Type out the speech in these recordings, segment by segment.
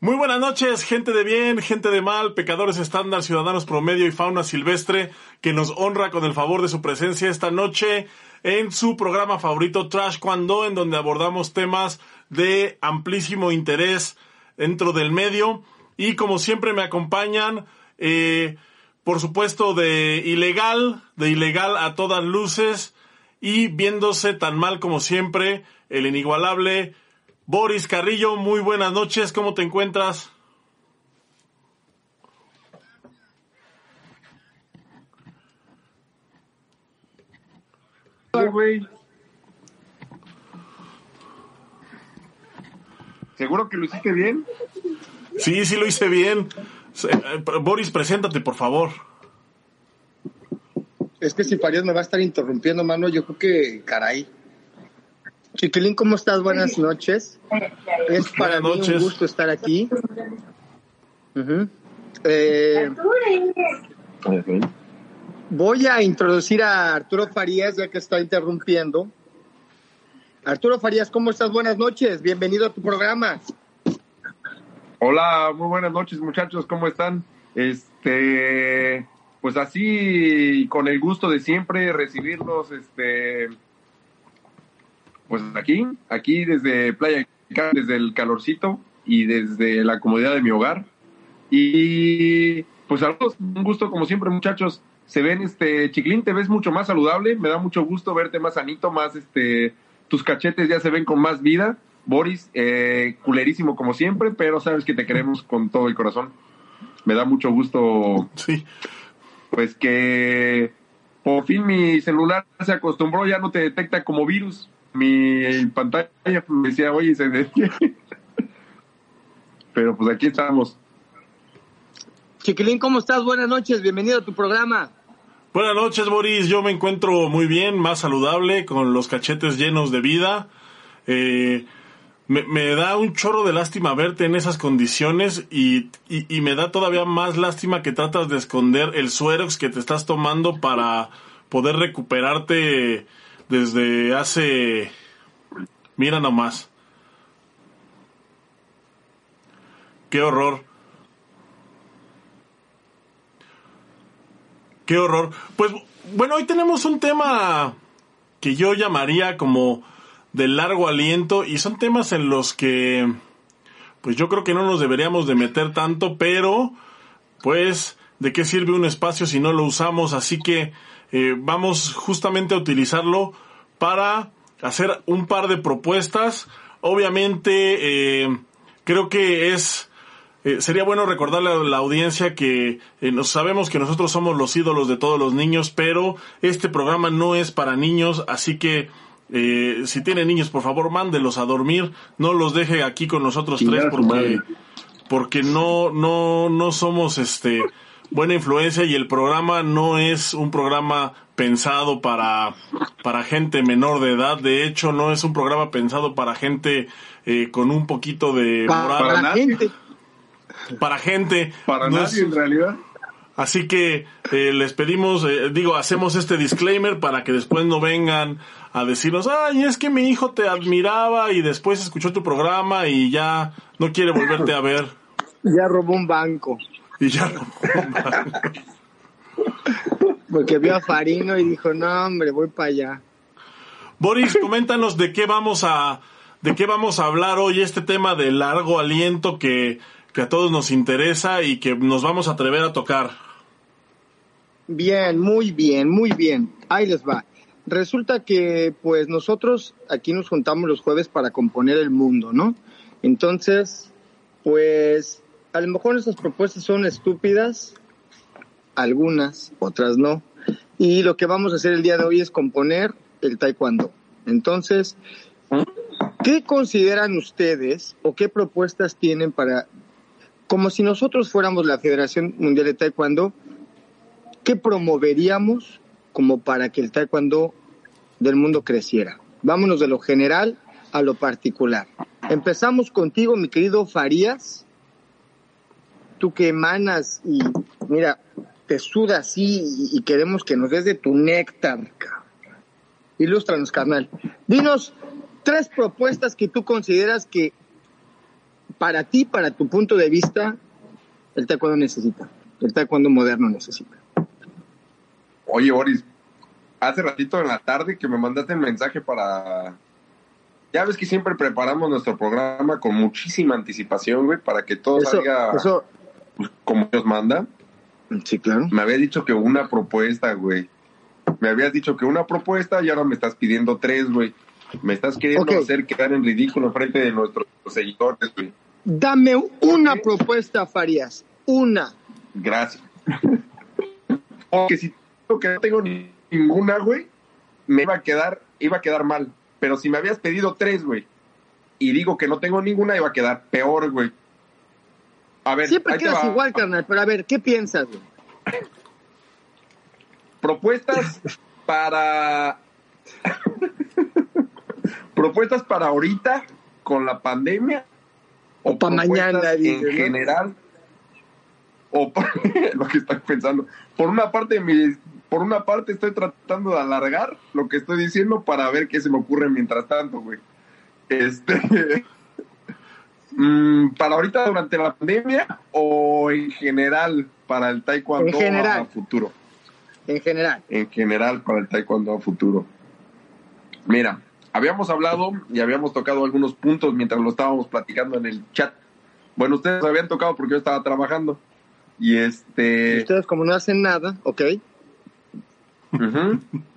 Muy buenas noches, gente de bien, gente de mal, pecadores estándar, ciudadanos promedio y fauna silvestre, que nos honra con el favor de su presencia esta noche en su programa favorito Trash Cuando, en donde abordamos temas de amplísimo interés dentro del medio. Y como siempre me acompañan, eh, por supuesto, de ilegal, de ilegal a todas luces, y viéndose tan mal como siempre, el inigualable Boris Carrillo, muy buenas noches, ¿cómo te encuentras? ¿Seguro que lo hiciste bien? Sí, sí lo hice bien. Eh, Boris, preséntate, por favor. Es que si Farías me va a estar interrumpiendo, mano, yo creo que, caray. Chiquilín, ¿cómo estás? Buenas noches. Es para mí un gusto estar aquí. Eh, voy a introducir a Arturo Farías, ya que está interrumpiendo. Arturo Farías, ¿cómo estás? Buenas noches. Bienvenido a tu programa. Hola, muy buenas noches, muchachos. ¿Cómo están? Este, pues así, con el gusto de siempre recibirlos, este pues aquí, aquí desde Playa, desde el calorcito y desde la comodidad de mi hogar. Y pues saludos, un gusto como siempre muchachos. Se ven, este, Chiclín, te ves mucho más saludable, me da mucho gusto verte más sanito, más, este, tus cachetes ya se ven con más vida. Boris, eh, culerísimo como siempre, pero sabes que te queremos con todo el corazón. Me da mucho gusto. Sí. Pues que por fin mi celular se acostumbró, ya no te detecta como virus mi pantalla me decía, oye, se Pero pues aquí estamos. Chiquilín, ¿cómo estás? Buenas noches, bienvenido a tu programa. Buenas noches, Boris. Yo me encuentro muy bien, más saludable, con los cachetes llenos de vida. Eh, me, da un chorro de lástima verte en esas condiciones y, y, me da todavía más lástima que tratas de esconder el suerox que te estás tomando para poder recuperarte desde hace... Mira nomás. Qué horror. Qué horror. Pues bueno, hoy tenemos un tema que yo llamaría como de largo aliento y son temas en los que pues yo creo que no nos deberíamos de meter tanto, pero pues de qué sirve un espacio si no lo usamos, así que eh, vamos justamente a utilizarlo para hacer un par de propuestas. Obviamente, eh, creo que es eh, sería bueno recordarle a la audiencia que nos, sabemos que nosotros somos los ídolos de todos los niños, pero este programa no es para niños, así que si tiene niños, por favor, mándelos a dormir, no los deje aquí con nosotros tres porque porque no no no somos este buena influencia y el programa no es un programa pensado para, para gente menor de edad. De hecho, no es un programa pensado para gente eh, con un poquito de Para, gente. Para gente. Para nadie, en realidad. Así que eh, les pedimos, eh, digo, hacemos este disclaimer para que después no vengan a decirnos, ay, es que mi hijo te admiraba y después escuchó tu programa y ya no quiere volverte a ver. Ya robó un banco. Y ya banco. Porque vio a Farino y dijo, no, hombre, voy para allá. Boris, coméntanos de qué vamos a, de qué vamos a hablar hoy, este tema de largo aliento que, que a todos nos interesa y que nos vamos a atrever a tocar. Bien, muy bien, muy bien. Ahí les va. Resulta que pues nosotros aquí nos juntamos los jueves para componer el mundo, ¿no? Entonces, pues a lo mejor esas propuestas son estúpidas, algunas, otras no. Y lo que vamos a hacer el día de hoy es componer el taekwondo. Entonces, ¿qué consideran ustedes o qué propuestas tienen para, como si nosotros fuéramos la Federación Mundial de Taekwondo, qué promoveríamos como para que el taekwondo del mundo creciera? Vámonos de lo general a lo particular. Empezamos contigo, mi querido Farías. Tú que emanas y mira, te suda así y, queremos que nos des de tu néctar. Ilústranos, carnal. Dinos tres propuestas que tú consideras que para ti, para tu punto de vista, el taekwondo necesita? El taekwondo moderno necesita. Oye, Boris, hace ratito en la tarde que me mandaste el mensaje para... Ya ves que siempre preparamos nuestro programa con muchísima anticipación, güey, para que todo Eso, salga eso, pues, como Dios manda. sí, claro. Me habías dicho que una propuesta, güey. Me habías dicho que una propuesta y ahora me estás pidiendo tres, güey. Me estás queriendo hacer quedar en ridículo frente de nuestros seguidores, güey. Dame una propuesta, Farías. Una. Gracias. Porque si digo que no tengo ni- ninguna, güey, me iba a quedar, iba a quedar mal. Pero si me habías pedido tres, güey, y digo que no tengo ninguna, iba a quedar peor, güey. A ver, Siempre quedas igual, carnal. Pero a ver, ¿qué piensas? güey? Propuestas para. propuestas para ahorita con la pandemia. O pa' propuestas mañana, En general. O pa- lo que estoy pensando. Por una parte, mi, por una parte estoy tratando de alargar lo que estoy diciendo para ver qué se me ocurre mientras tanto, güey. Este. mm, para ahorita durante la pandemia o en general para el taekwondo En general. a futuro En general. en general para el taekwondo a futuro. Mira, habíamos hablado y habíamos tocado algunos puntos mientras lo estábamos platicando en el chat. Bueno, ustedes habían tocado porque yo estaba trabajando. Y este, Ustedes como no hacen nada, ¿ok?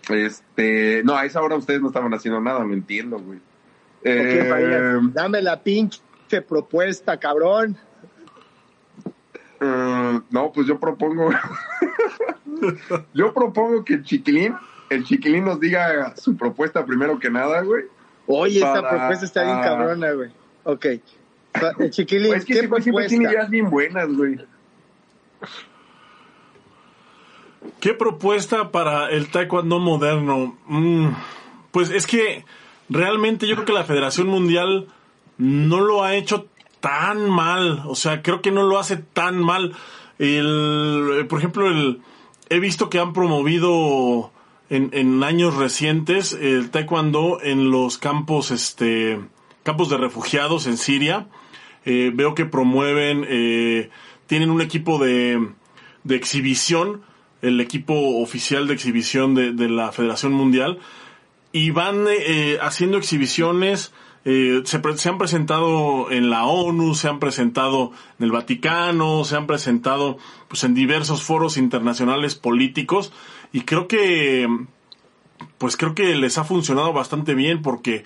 este, no, a esa hora ustedes no estaban haciendo nada, lo entiendo, güey. Ok, Eh, dame la pinche propuesta, cabrón. eh, no, pues yo propongo, yo propongo que el chiquilín, el chiquilín nos diga su propuesta primero que nada, güey. Oye, esa Para- propuesta está bien cabrona, güey. Ok. Eh, Chiquilín, Pues es que ¿qué siempre tiene propuesta? ideas bien buenas, güey. ¿Qué propuesta para el taekwondo moderno? Mm, pues es que realmente yo creo que la Federación Mundial no lo ha hecho tan mal. O sea, creo que no lo hace tan mal. El, eh, por ejemplo, el, he visto que han promovido en, en años recientes el taekwondo en los campos, este, campos de refugiados en Siria. Eh, veo que promueven, eh, tienen un equipo de, de exhibición, el equipo oficial de exhibición de, de la Federación Mundial, y van eh, haciendo exhibiciones, eh, se, se han presentado en la ONU, se han presentado en el Vaticano, se han presentado pues en diversos foros internacionales políticos, y creo que pues creo que les ha funcionado bastante bien porque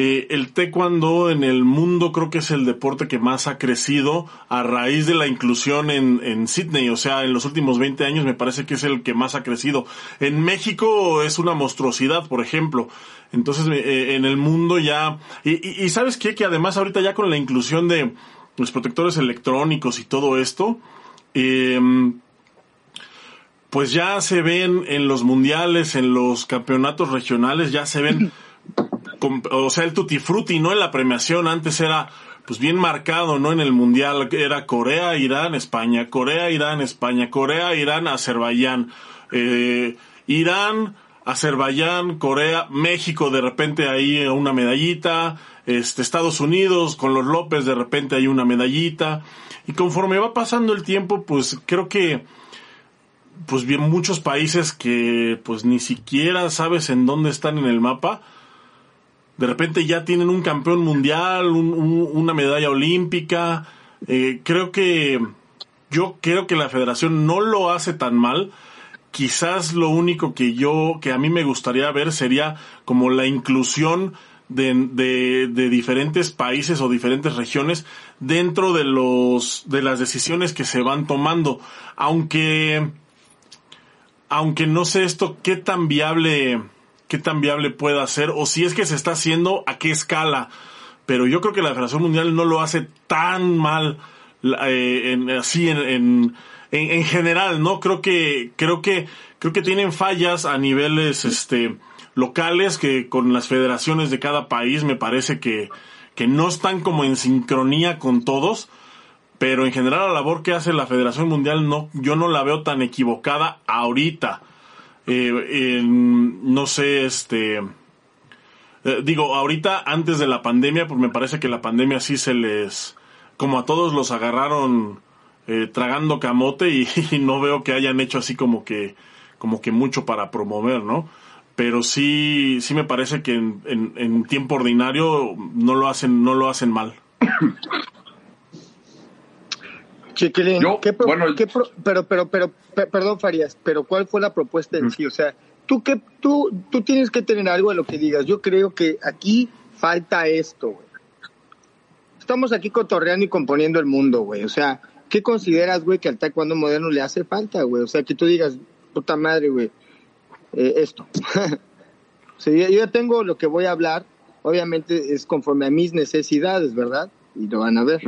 eh, el taekwondo en el mundo creo que es el deporte que más ha crecido a raíz de la inclusión en, en Sydney. O sea, en los últimos 20 años me parece que es el que más ha crecido. En México es una monstruosidad, por ejemplo. Entonces, eh, en el mundo ya... Y, y- y sabes qué? Que además ahorita ya con la inclusión de los protectores electrónicos y todo esto, eh, pues ya se ven en los mundiales, en los campeonatos regionales, ya se ven, o sea, el tutti frutti, ¿no? En la premiación antes era, pues bien marcado, ¿no? En el mundial era Corea, Irán, España, Corea, Irán, España, Corea, Irán, Azerbaiyán, eh, Irán, Azerbaiyán, Corea, México, de repente ahí una medallita, este, Estados Unidos con los López, de repente hay una medallita, y conforme va pasando el tiempo, pues creo que, pues bien muchos países que pues ni siquiera sabes en dónde están en el mapa de repente ya tienen un campeón mundial un- un- una medalla olímpica. Eh, creo que yo creo que la federación no lo hace tan mal. Quizás lo único que yo que a mí me gustaría ver sería como la inclusión de, de, de diferentes países o diferentes regiones dentro de los de las decisiones que se van tomando. Aunque aunque no sé esto qué tan viable qué tan viable pueda ser o si es que se está haciendo a qué escala. Pero yo creo que la Federación Mundial no lo hace tan mal eh, en, así en, en, en general no creo que creo que creo que tienen fallas a niveles este locales que con las federaciones de cada país me parece que que no están como en sincronía con todos. Pero en general la labor que hace la Federación Mundial no, yo no la veo tan equivocada ahorita. Eh, en- no sé, este, eh, digo, ahorita antes de la pandemia, pues me parece que la pandemia sí se les, como a todos los agarraron eh, tragando camote y, no veo que hayan hecho así como que, como que mucho para promover, ¿no? Pero sí, sí me parece que en, en, tiempo ordinario no lo hacen, no lo hacen mal. Chiquilín, ¿qué pero, pero, pero, perdón, Farías, pero ¿cuál fue la propuesta en sí? O sea, tú, que, tú, tú tienes que tener algo de lo que digas. Yo creo que aquí falta esto, güey. Estamos aquí cotorreando y componiendo el mundo, güey. O sea, ¿qué consideras, güey, que al taekwondo moderno le hace falta, güey? O sea, que tú digas, puta madre, güey, eh, esto. o sea, yo, ya tengo lo que voy a hablar, obviamente es conforme a mis necesidades, ¿verdad? Y lo van a ver.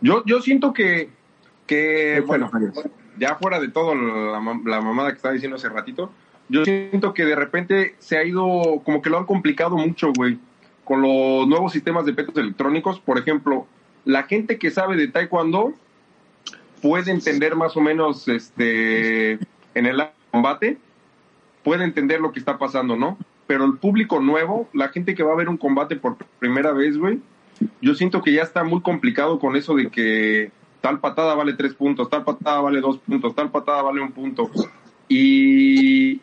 Yo, yo siento que, que bueno, ya fuera de todo la, la mamada que estaba diciendo hace ratito, yo siento que de repente se ha ido, como que lo han complicado mucho, güey, con los nuevos sistemas de petos electrónicos. Por ejemplo, la gente que sabe de taekwondo puede entender más o menos este en el combate, puede entender lo que está pasando, ¿no? Pero el público nuevo, la gente que va a ver un combate por primera vez, güey, yo siento que ya está muy complicado con eso de que tal patada vale tres puntos, tal patada vale dos puntos, tal patada vale un punto. Y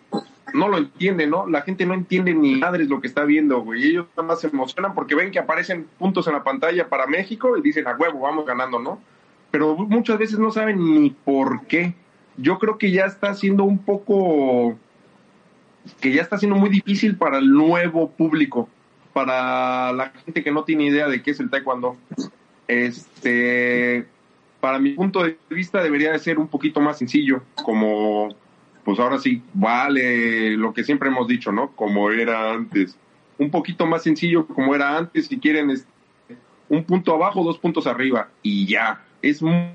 no lo entiende, ¿no? La gente no entiende ni madres lo que está viendo, güey. Ellos nada más se emocionan porque ven que aparecen puntos en la pantalla para México y dicen, a huevo, vamos ganando, ¿no? Pero muchas veces no saben ni por qué. Yo creo que ya está siendo un poco, que ya está siendo muy difícil para el nuevo público, para la gente que no tiene idea de qué es el taekwondo. Este, para mi punto de vista debería de ser un poquito más sencillo, como pues ahora sí, vale lo que siempre hemos dicho, ¿no? Como era antes. Un poquito más sencillo como era antes, si quieren, es un punto abajo, dos puntos arriba, y ya. Es muy,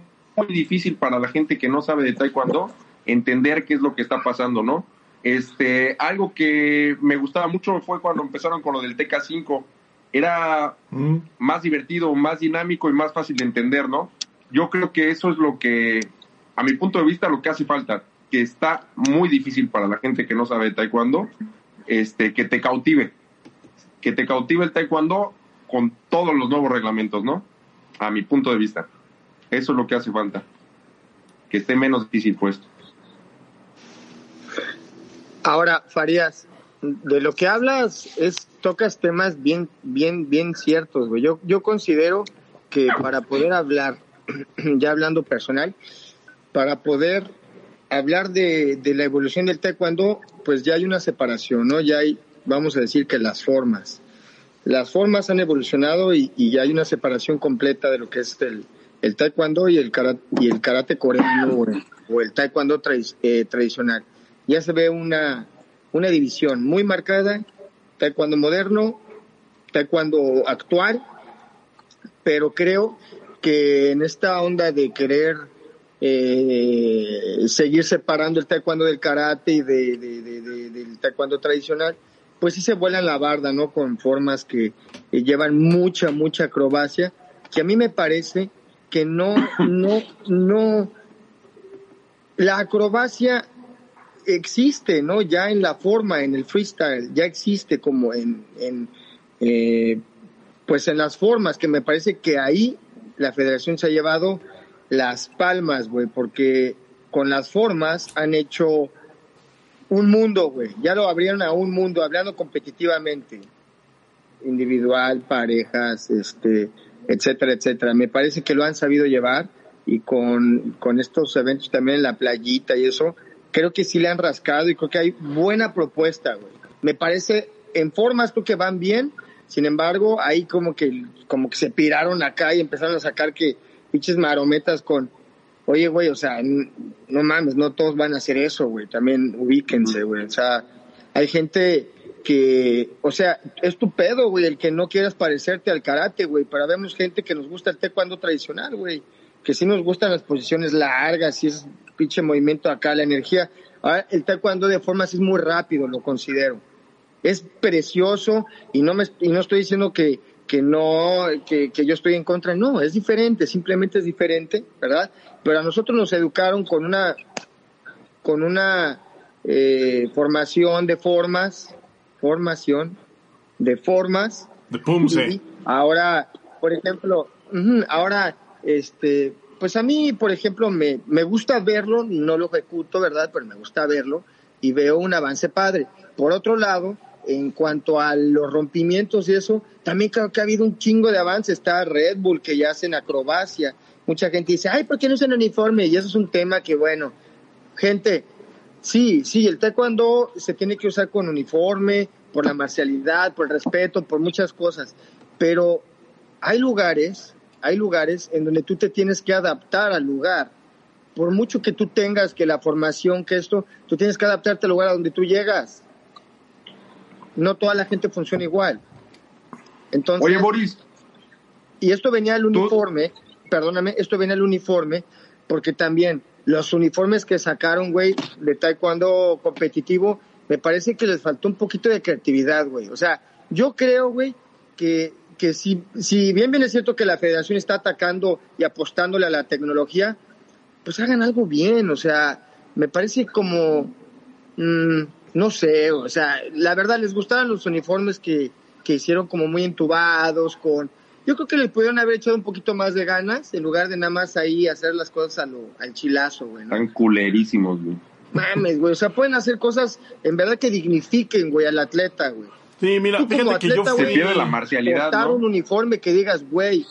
difícil para la gente que no sabe de taekwondo entender qué es lo que está pasando, ¿no? Este, algo que me gustaba mucho fue cuando empezaron con lo del TK5. Era mm. más divertido, más dinámico y más fácil de entender, ¿no? Yo creo que eso es lo que, a mi punto de vista, lo que hace falta que está muy difícil para la gente que no sabe taekwondo, este, que te cautive, que te cautive el taekwondo con todos los nuevos reglamentos, ¿no? A mi punto de vista. Eso es lo que hace falta. Que esté menos difícil puesto. Ahora, Farías, de lo que hablas es tocas temas bien bien bien ciertos, güey. Yo yo considero que para poder hablar ya hablando personal, para poder hablar de, la evolución del taekwondo, pues ya hay una separación, ¿no? Ya hay, vamos a decir que las formas. Las formas han evolucionado y, ya hay una separación completa de lo que es el, el taekwondo y el karate, y el karate coreano o el, taekwondo eh, tradicional. Ya se ve una, una división muy marcada, taekwondo moderno, taekwondo actual, pero creo que en esta onda de querer eh, seguir separando el taekwondo del karate y de, del taekwondo tradicional, pues sí se vuelan la barda, ¿no? Con formas que llevan mucha, mucha acrobacia, que a mí me parece que no, no, no, la acrobacia existe, ¿no? Ya en la forma, en el freestyle, ya existe como en, en eh, pues en las formas, que me parece que ahí la federación se ha llevado las palmas, güey, porque con las formas han hecho un mundo, güey. Ya lo abrieron a un mundo, hablando competitivamente. Individual, parejas, este, etcétera, etcétera. Me parece que lo han sabido llevar y con, con estos eventos también en la playita y eso, creo que sí le han rascado y creo que hay buena propuesta, güey. Me parece, en formas creo que van bien, sin embargo, ahí como que, como que se piraron acá y empezaron a sacar que pinches marometas con, oye, güey, o sea, no mames, no todos van a hacer eso, güey, también ubíquense, güey, o sea, hay gente que, o sea, es tu pedo, güey, el que no quieras parecerte al karate, güey, para vemos gente que nos gusta el taekwondo tradicional, güey, que sí nos gustan las posiciones largas y ese pinche movimiento acá, la energía. Ahora, el taekwondo de formas es muy rápido, lo considero. Es precioso y no me, y no estoy diciendo que, que no, que, yo estoy en contra, no, es diferente, simplemente es diferente, ¿verdad? Pero a nosotros nos educaron con una, con una eh, formación de formas, formación de formas. De Pumse. ahora, por ejemplo, Ahora, este, pues a mí, por ejemplo, me, me gusta verlo, no lo ejecuto, ¿verdad? Pero me gusta verlo y veo un avance padre. Por otro lado, en cuanto a los rompimientos y eso, también creo que ha habido un chingo de avance. Está Red Bull que ya hacen acrobacia. Mucha gente dice, ay, ¿por qué no usan uniforme? Y eso es un tema que, bueno, gente, sí, sí, el taekwondo se tiene que usar con uniforme, por la marcialidad, por el respeto, por muchas cosas. Pero hay lugares, hay lugares en donde tú te tienes que adaptar al lugar. Por mucho que tú tengas que la formación, que esto, tú tienes que adaptarte al lugar a donde tú llegas. No toda la gente funciona igual. Entonces, Oye, Boris, y esto venía al uniforme, perdóname, esto venía al uniforme, porque también los uniformes que sacaron, güey, de taekwondo competitivo, me parece que les faltó un poquito de creatividad, güey. O sea, yo creo, güey, que, que si, si bien bien es cierto que la federación está atacando y apostándole a la tecnología, pues hagan algo bien, o sea, me parece como, mm, no sé, o sea, la verdad les gustaban los uniformes que, que hicieron como muy entubados, con... Yo creo que les pudieron haber echado un poquito más de ganas en lugar de nada más ahí hacer las cosas a lo, al chilazo, güey. ¿no? están culerísimos, güey. Mames, güey, o sea, pueden hacer cosas en verdad que dignifiquen, güey, al atleta, güey. Sí, mira, Tú fíjate que yo atleta, Se fui... pierde la marcialidad, Portar ¿no? un uniforme que digas, güey,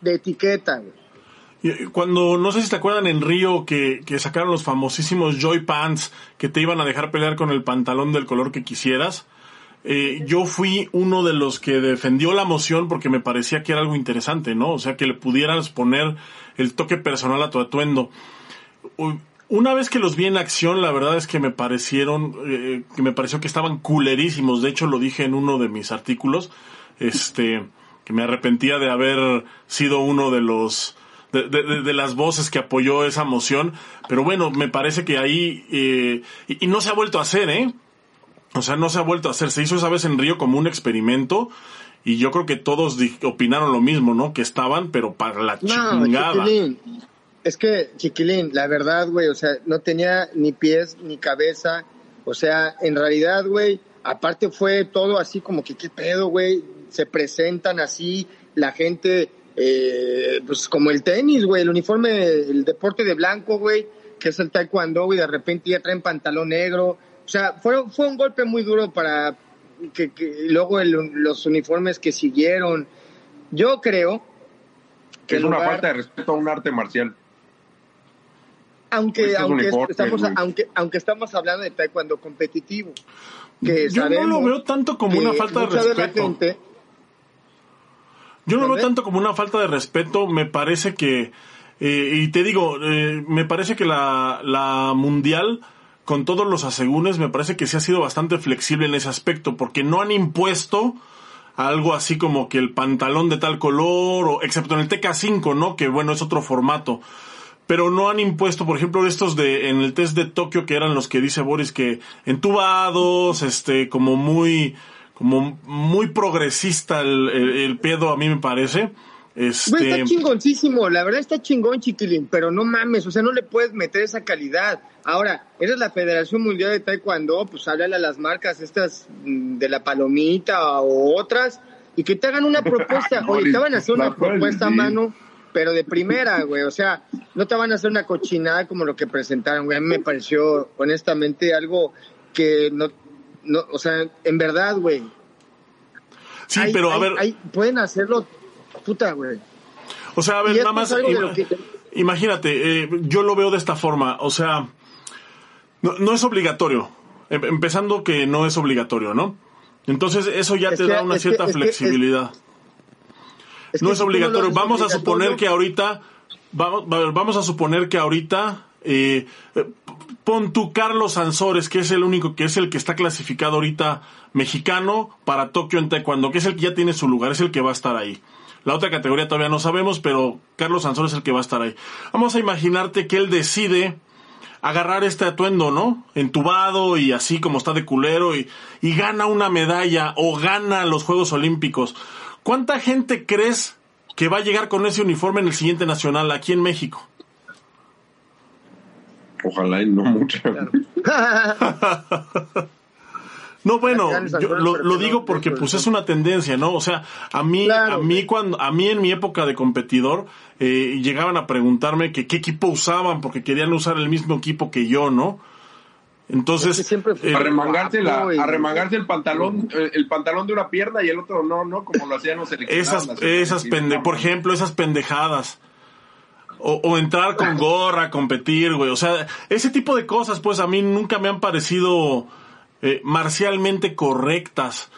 de etiqueta, güey. Y Cuando, no sé si te acuerdan en Río que, que sacaron los famosísimos Joy Pants que te iban a dejar pelear con el pantalón del color que quisieras. Eh, yo fui uno de los que defendió la moción porque me parecía que era algo interesante, ¿no? O sea, que le pudieras poner el toque personal a tu atuendo. Una vez que los vi en acción, la verdad es que me parecieron, eh, que me pareció que estaban culerísimos. De hecho, lo dije en uno de mis artículos, este, que me arrepentía de haber sido uno de los, de, de- de- de las voces que apoyó esa moción. Pero bueno, me parece que ahí, eh, y, y no se ha vuelto a hacer, ¿eh? O sea, no se ha vuelto a hacer. Se hizo esa vez en Río como un experimento. Y yo creo que todos opinaron lo mismo, ¿no? Que estaban, pero para la No, chingada. Es que, chiquilín, la verdad, güey, o sea, no tenía ni pies ni cabeza. O sea, en realidad, güey, aparte fue todo así como que, ¿qué pedo, güey? Se presentan así, la gente, eh, pues como el tenis, güey, el uniforme, el deporte de blanco, güey, que es el taekwondo, güey, de repente ya traen pantalón negro. O sea, fue, fue un golpe muy duro para que, que luego el- los uniformes que siguieron. Yo creo que Es una lugar- falta de respeto a un arte marcial. Aunque Estos aunque estamos aunque aunque estamos hablando de taekwondo competitivo que Yo no lo veo tanto como una falta de mucha la respeto. gente- Yo no lo veo tanto como una falta de respeto, me parece que, eh, y te digo, eh, me parece que la, la mundial, con todos los asegúnes, me parece que sí ha sido bastante flexible en ese aspecto, porque no han impuesto algo así como que el pantalón de tal color, o, excepto en el TK5, ¿no? Que bueno, es otro formato. Pero no han impuesto, por ejemplo, estos de, en el test de Tokio, que eran los que dice Boris, que entubados, este, como muy, como muy progresista el, el, el pedo, a mí me parece. Este, Güey, está chingoncísimo, la verdad está chingón, chiquilín, pero no mames, o sea, no le puedes meter esa calidad. Ahora, eres la Federación Mundial de Taekwondo, pues háblale a las marcas estas mm, de la palomita o otras y que te hagan una propuesta. Oye, te van a hacer una propuesta a sí. mano, pero de primera, güey, o sea, no te van a hacer una cochinada como lo que presentaron, güey. A mí me pareció, honestamente, algo que no, no o sea, en verdad, güey. sí, hay- pero a hay- ver, hay- pueden hacerlo, puta, güey. o sea, a ver, nada más, ima- que- imagínate, eh, yo lo veo de esta forma, o sea, no, no es obligatorio, Em- empezando que no es obligatorio, ¿no? Entonces eso ya Es te que- da una que- cierta es que- es- no que es si obligatorio. vamos a suponer que ahorita, vamos, vamos a suponer que ahorita, eh, eh, pon tú Carlos Sansores, que es el único, que es el que está clasificado ahorita mexicano para Tokio en Taekwondo, que es el que ya tiene su lugar, es el que va a estar ahí. La otra categoría todavía no sabemos, pero Carlos Sansores es el que va a estar ahí. Vamos a imaginarte que él decide agarrar este atuendo, ¿no? Entubado y así como está de culero y, y gana una medalla o gana los Juegos Olímpicos. ¿Cuánta gente crees que va a llegar con ese uniforme en el siguiente nacional aquí en México? Ojalá y no mucho. No, bueno, yo lo, digo porque pues es una tendencia, ¿no? O sea, a mí, a mí cuando, a mí en mi época de competidor, eh, llegaban a preguntarme que qué equipo usaban porque querían usar el mismo equipo que yo, ¿no? Entonces, siempre eh, arremangarse, arremangarse el pantalón, eh, el pantalón de una pierna y el otro no, ¿no? Como lo hacían los Esas, esas pende, por ejemplo, esas pendejadas. O, o, entrar con gorra, competir, güey. O sea, ese tipo de cosas, pues a mí nunca me han parecido eh, marcialmente correctas.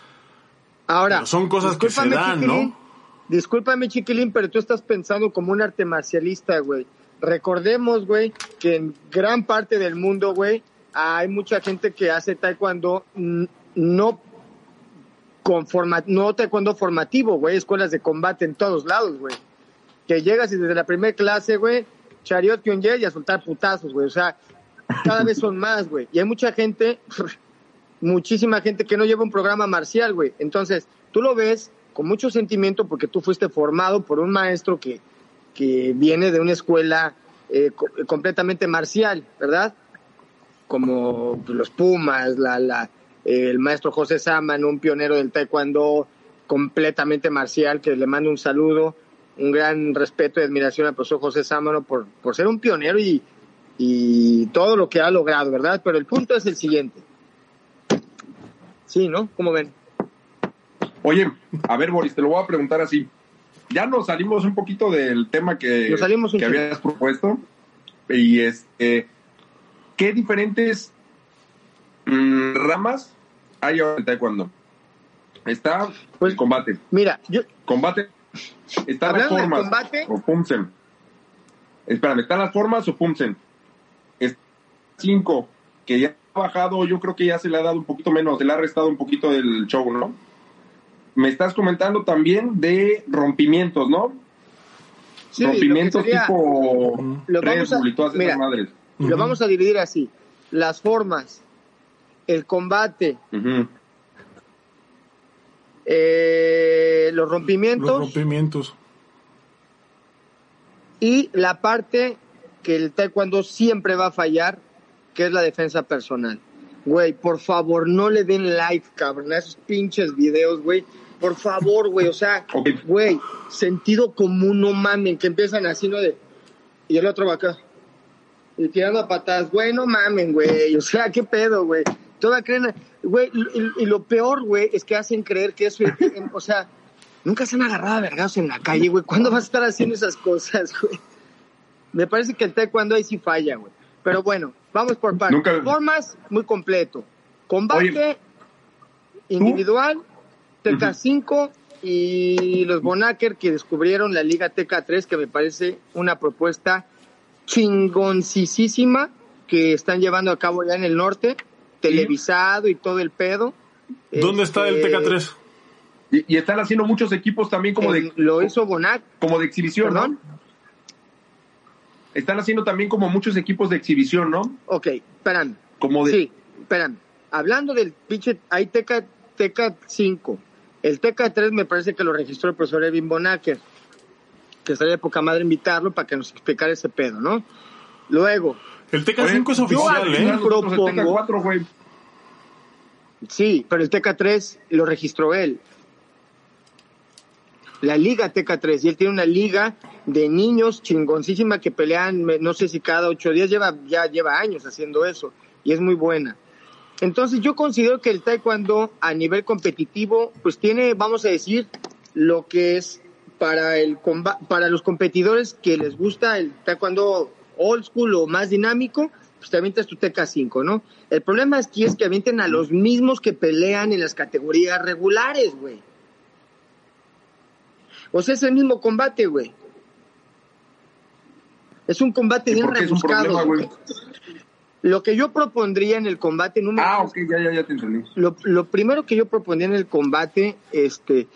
Ahora, son cosas que se dan, ¿no? Discúlpame, chiquilín, pero tú estás pensando como un arte marcialista, güey. Recordemos, güey, que en gran parte del mundo, güey, hay mucha gente que hace taekwondo no con no taekwondo formativo, güey, escuelas de combate en todos lados, güey. Que llegas y desde la primera clase, güey, chariot, y a soltar putazos, güey. O sea, cada vez son más, güey. Y hay mucha gente muchísima gente que no lleva un programa marcial, güey. Entonces, tú lo ves con mucho sentimiento porque tú fuiste formado por un maestro que, que viene de una escuela eh, completamente marcial, ¿verdad? Como los Pumas, la, la, el maestro José Saman, un pionero del taekwondo completamente marcial, que le mando un saludo, un gran respeto y admiración al profesor José Sámano por, por ser un pionero y, y todo lo que ha logrado, ¿verdad? Pero el punto es el siguiente Sí, ¿no? ¿Cómo ven? Oye, a ver, Boris, te lo voy a preguntar así. Ya nos salimos un poquito del tema que, que habías propuesto. Y es, este, ¿qué diferentes mm, ramas hay ahora en Taekwondo? Está pues, el combate. Mira, yo... Combate. Están las formas. Combate, o Pumsen. Espérame, ¿están las formas o Pumsen? cinco, que ya bajado, yo creo que ya se le ha dado un poquito menos, se le ha restado un poquito del show, ¿no? Me estás comentando también de rompimientos, ¿no? Sí, rompimientos tipo lo vamos Lo vamos a dividir así. Las formas, el combate, eh, los rompimientos. Los rompimientos. Y la parte que el taekwondo siempre va a fallar, que es la defensa personal. Güey, por favor, no le den like, cabrón, a esos pinches videos, güey. Por favor, güey, o sea, güey, sentido común, no mamen, que empiezan así, ¿no? De, y el otro va acá. Y tirando a patadas, güey, no mamen, güey. O sea, ¿qué pedo, güey? Toda creen, güey, y, lo peor, güey, es que hacen creer que eso, o sea, nunca se han agarrado a vergados en la calle, güey. ¿Cuándo vas a estar haciendo esas cosas, güey? Me parece que el taekwondo ahí sí falla, güey. Pero bueno, vamos por partes. Formas, muy completo. Combate individual, TK5 y los Bonaker que descubrieron la Liga TK3, que me parece una propuesta chingoncísima que están llevando a cabo ya en el norte, televisado y todo el pedo. ¿Dónde está el este, TK3? Y, están haciendo muchos equipos también como de... Lo hizo Bonac. Como de exhibición, ¿Perdón? están haciendo también como muchos equipos de exhibición, ¿no? Ok, esperan. Como de... Sí, esperan. Hablando del pinche, hay TK, TK5. El TK3 me parece que lo registró el profesor Evin Bonacker, que estaría de poca madre invitarlo para que nos explicara ese pedo, ¿no? Luego. El TK5 es oficial, ¿eh? Propongo, el TK4, güey. Sí, pero el TK3 lo registró él la Liga TK3 y él tiene una liga de niños chingoncísima que pelean, no sé si cada ocho días, lleva, ya lleva años haciendo eso y es muy buena. Entonces yo considero que el taekwondo a nivel competitivo pues tiene, vamos a decir, lo que es para, el, para los competidores que les gusta el taekwondo old school o más dinámico, pues te avientas tu TK5, ¿no? El problema aquí es que avienten a los mismos que pelean en las categorías regulares, güey. O sea, es el mismo combate, güey. Es un combate bien rebuscado. Lo que yo propondría en el combate número. Ah, ok, ya, ya, ya te entendí. Lo, primero que yo propondría en el combate este,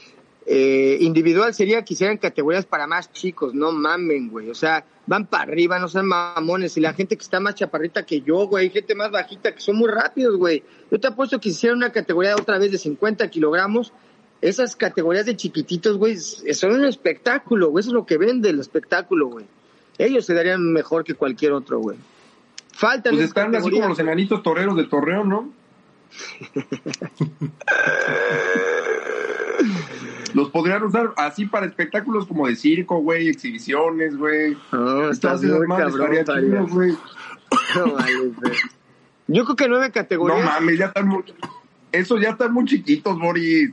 eh, individual sería que hicieran categorías para más chicos, no mamen, güey. O sea, van para arriba, no sean mamones. Y la gente que está más chaparrita que yo, güey, gente más bajita que son muy rápidos, güey. Yo te apuesto que hicieran una categoría otra vez de 50 kilogramos esas categorías de chiquititos, güey, son un espectáculo, güey. Eso es lo que vende el espectáculo, güey. Ellos se darían mejor que cualquier otro, güey. Faltan. Pues están así como los enanitos toreros del torreo, ¿no? Los podrían usar así para espectáculos como de circo, güey, exhibiciones, güey. No, estás muy cabrón, estaría güey. No, vale. Yo creo que nueve No categorías. mames, ya están muy... Esos ya están muy chiquitos, Boris.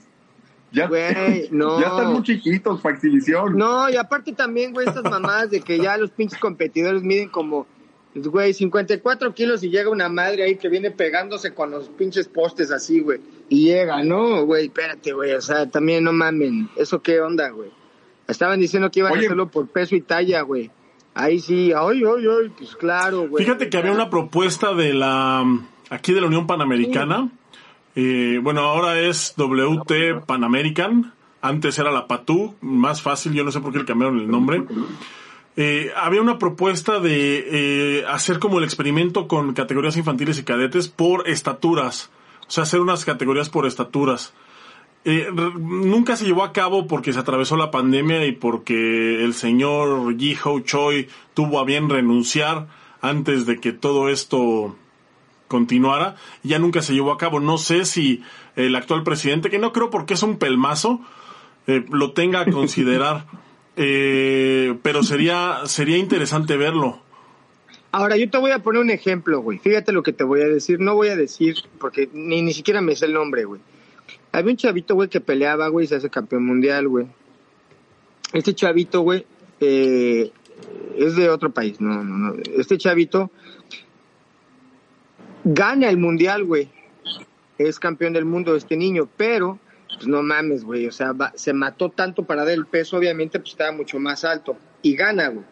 Ya, Güey, no. ya están muy chiquitos para exhibición. No, y aparte también, güey, estas mamadas de que ya los pinches competidores miden como, güey, 54 kilos y llega una madre ahí que viene pegándose con los pinches postes así, güey. Y llega, ¿no? Güey, espérate, güey, o sea, también no mamen. ¿Eso qué onda, güey? Estaban diciendo que iban Oye. a hacerlo por peso y talla, güey. Ahí sí, ay, ay, ay, pues claro, güey. Fíjate que había una propuesta de la aquí de la Unión Panamericana. Eh, bueno, ahora es WT Pan American. Antes era la PATU, más fácil, yo no sé por qué le cambiaron el nombre. Eh, había una propuesta de eh, hacer como el experimento con categorías infantiles y cadetes por estaturas. O sea, hacer unas categorías por estaturas. Eh, nunca se llevó a cabo porque se atravesó la pandemia y porque el señor Yi Ho Choi tuvo a bien renunciar antes de que todo esto continuara. Ya nunca se llevó a cabo. No sé si el actual presidente, que no creo porque es un pelmazo, eh, lo tenga a considerar. Eh, pero sería, sería interesante verlo. Ahora, yo te voy a poner un ejemplo, güey. Fíjate lo que te voy a decir. No voy a decir, porque ni, ni siquiera me sé el nombre, güey. Había un chavito, güey, que peleaba, güey, y se hace campeón mundial, güey. Este chavito, güey, eh, es de otro país, no, no, no. Este chavito gana el mundial, güey. Es campeón del mundo este niño, pero, pues no mames, güey. O sea, se mató tanto para dar el peso, obviamente, pues estaba mucho más alto. Y gana, güey.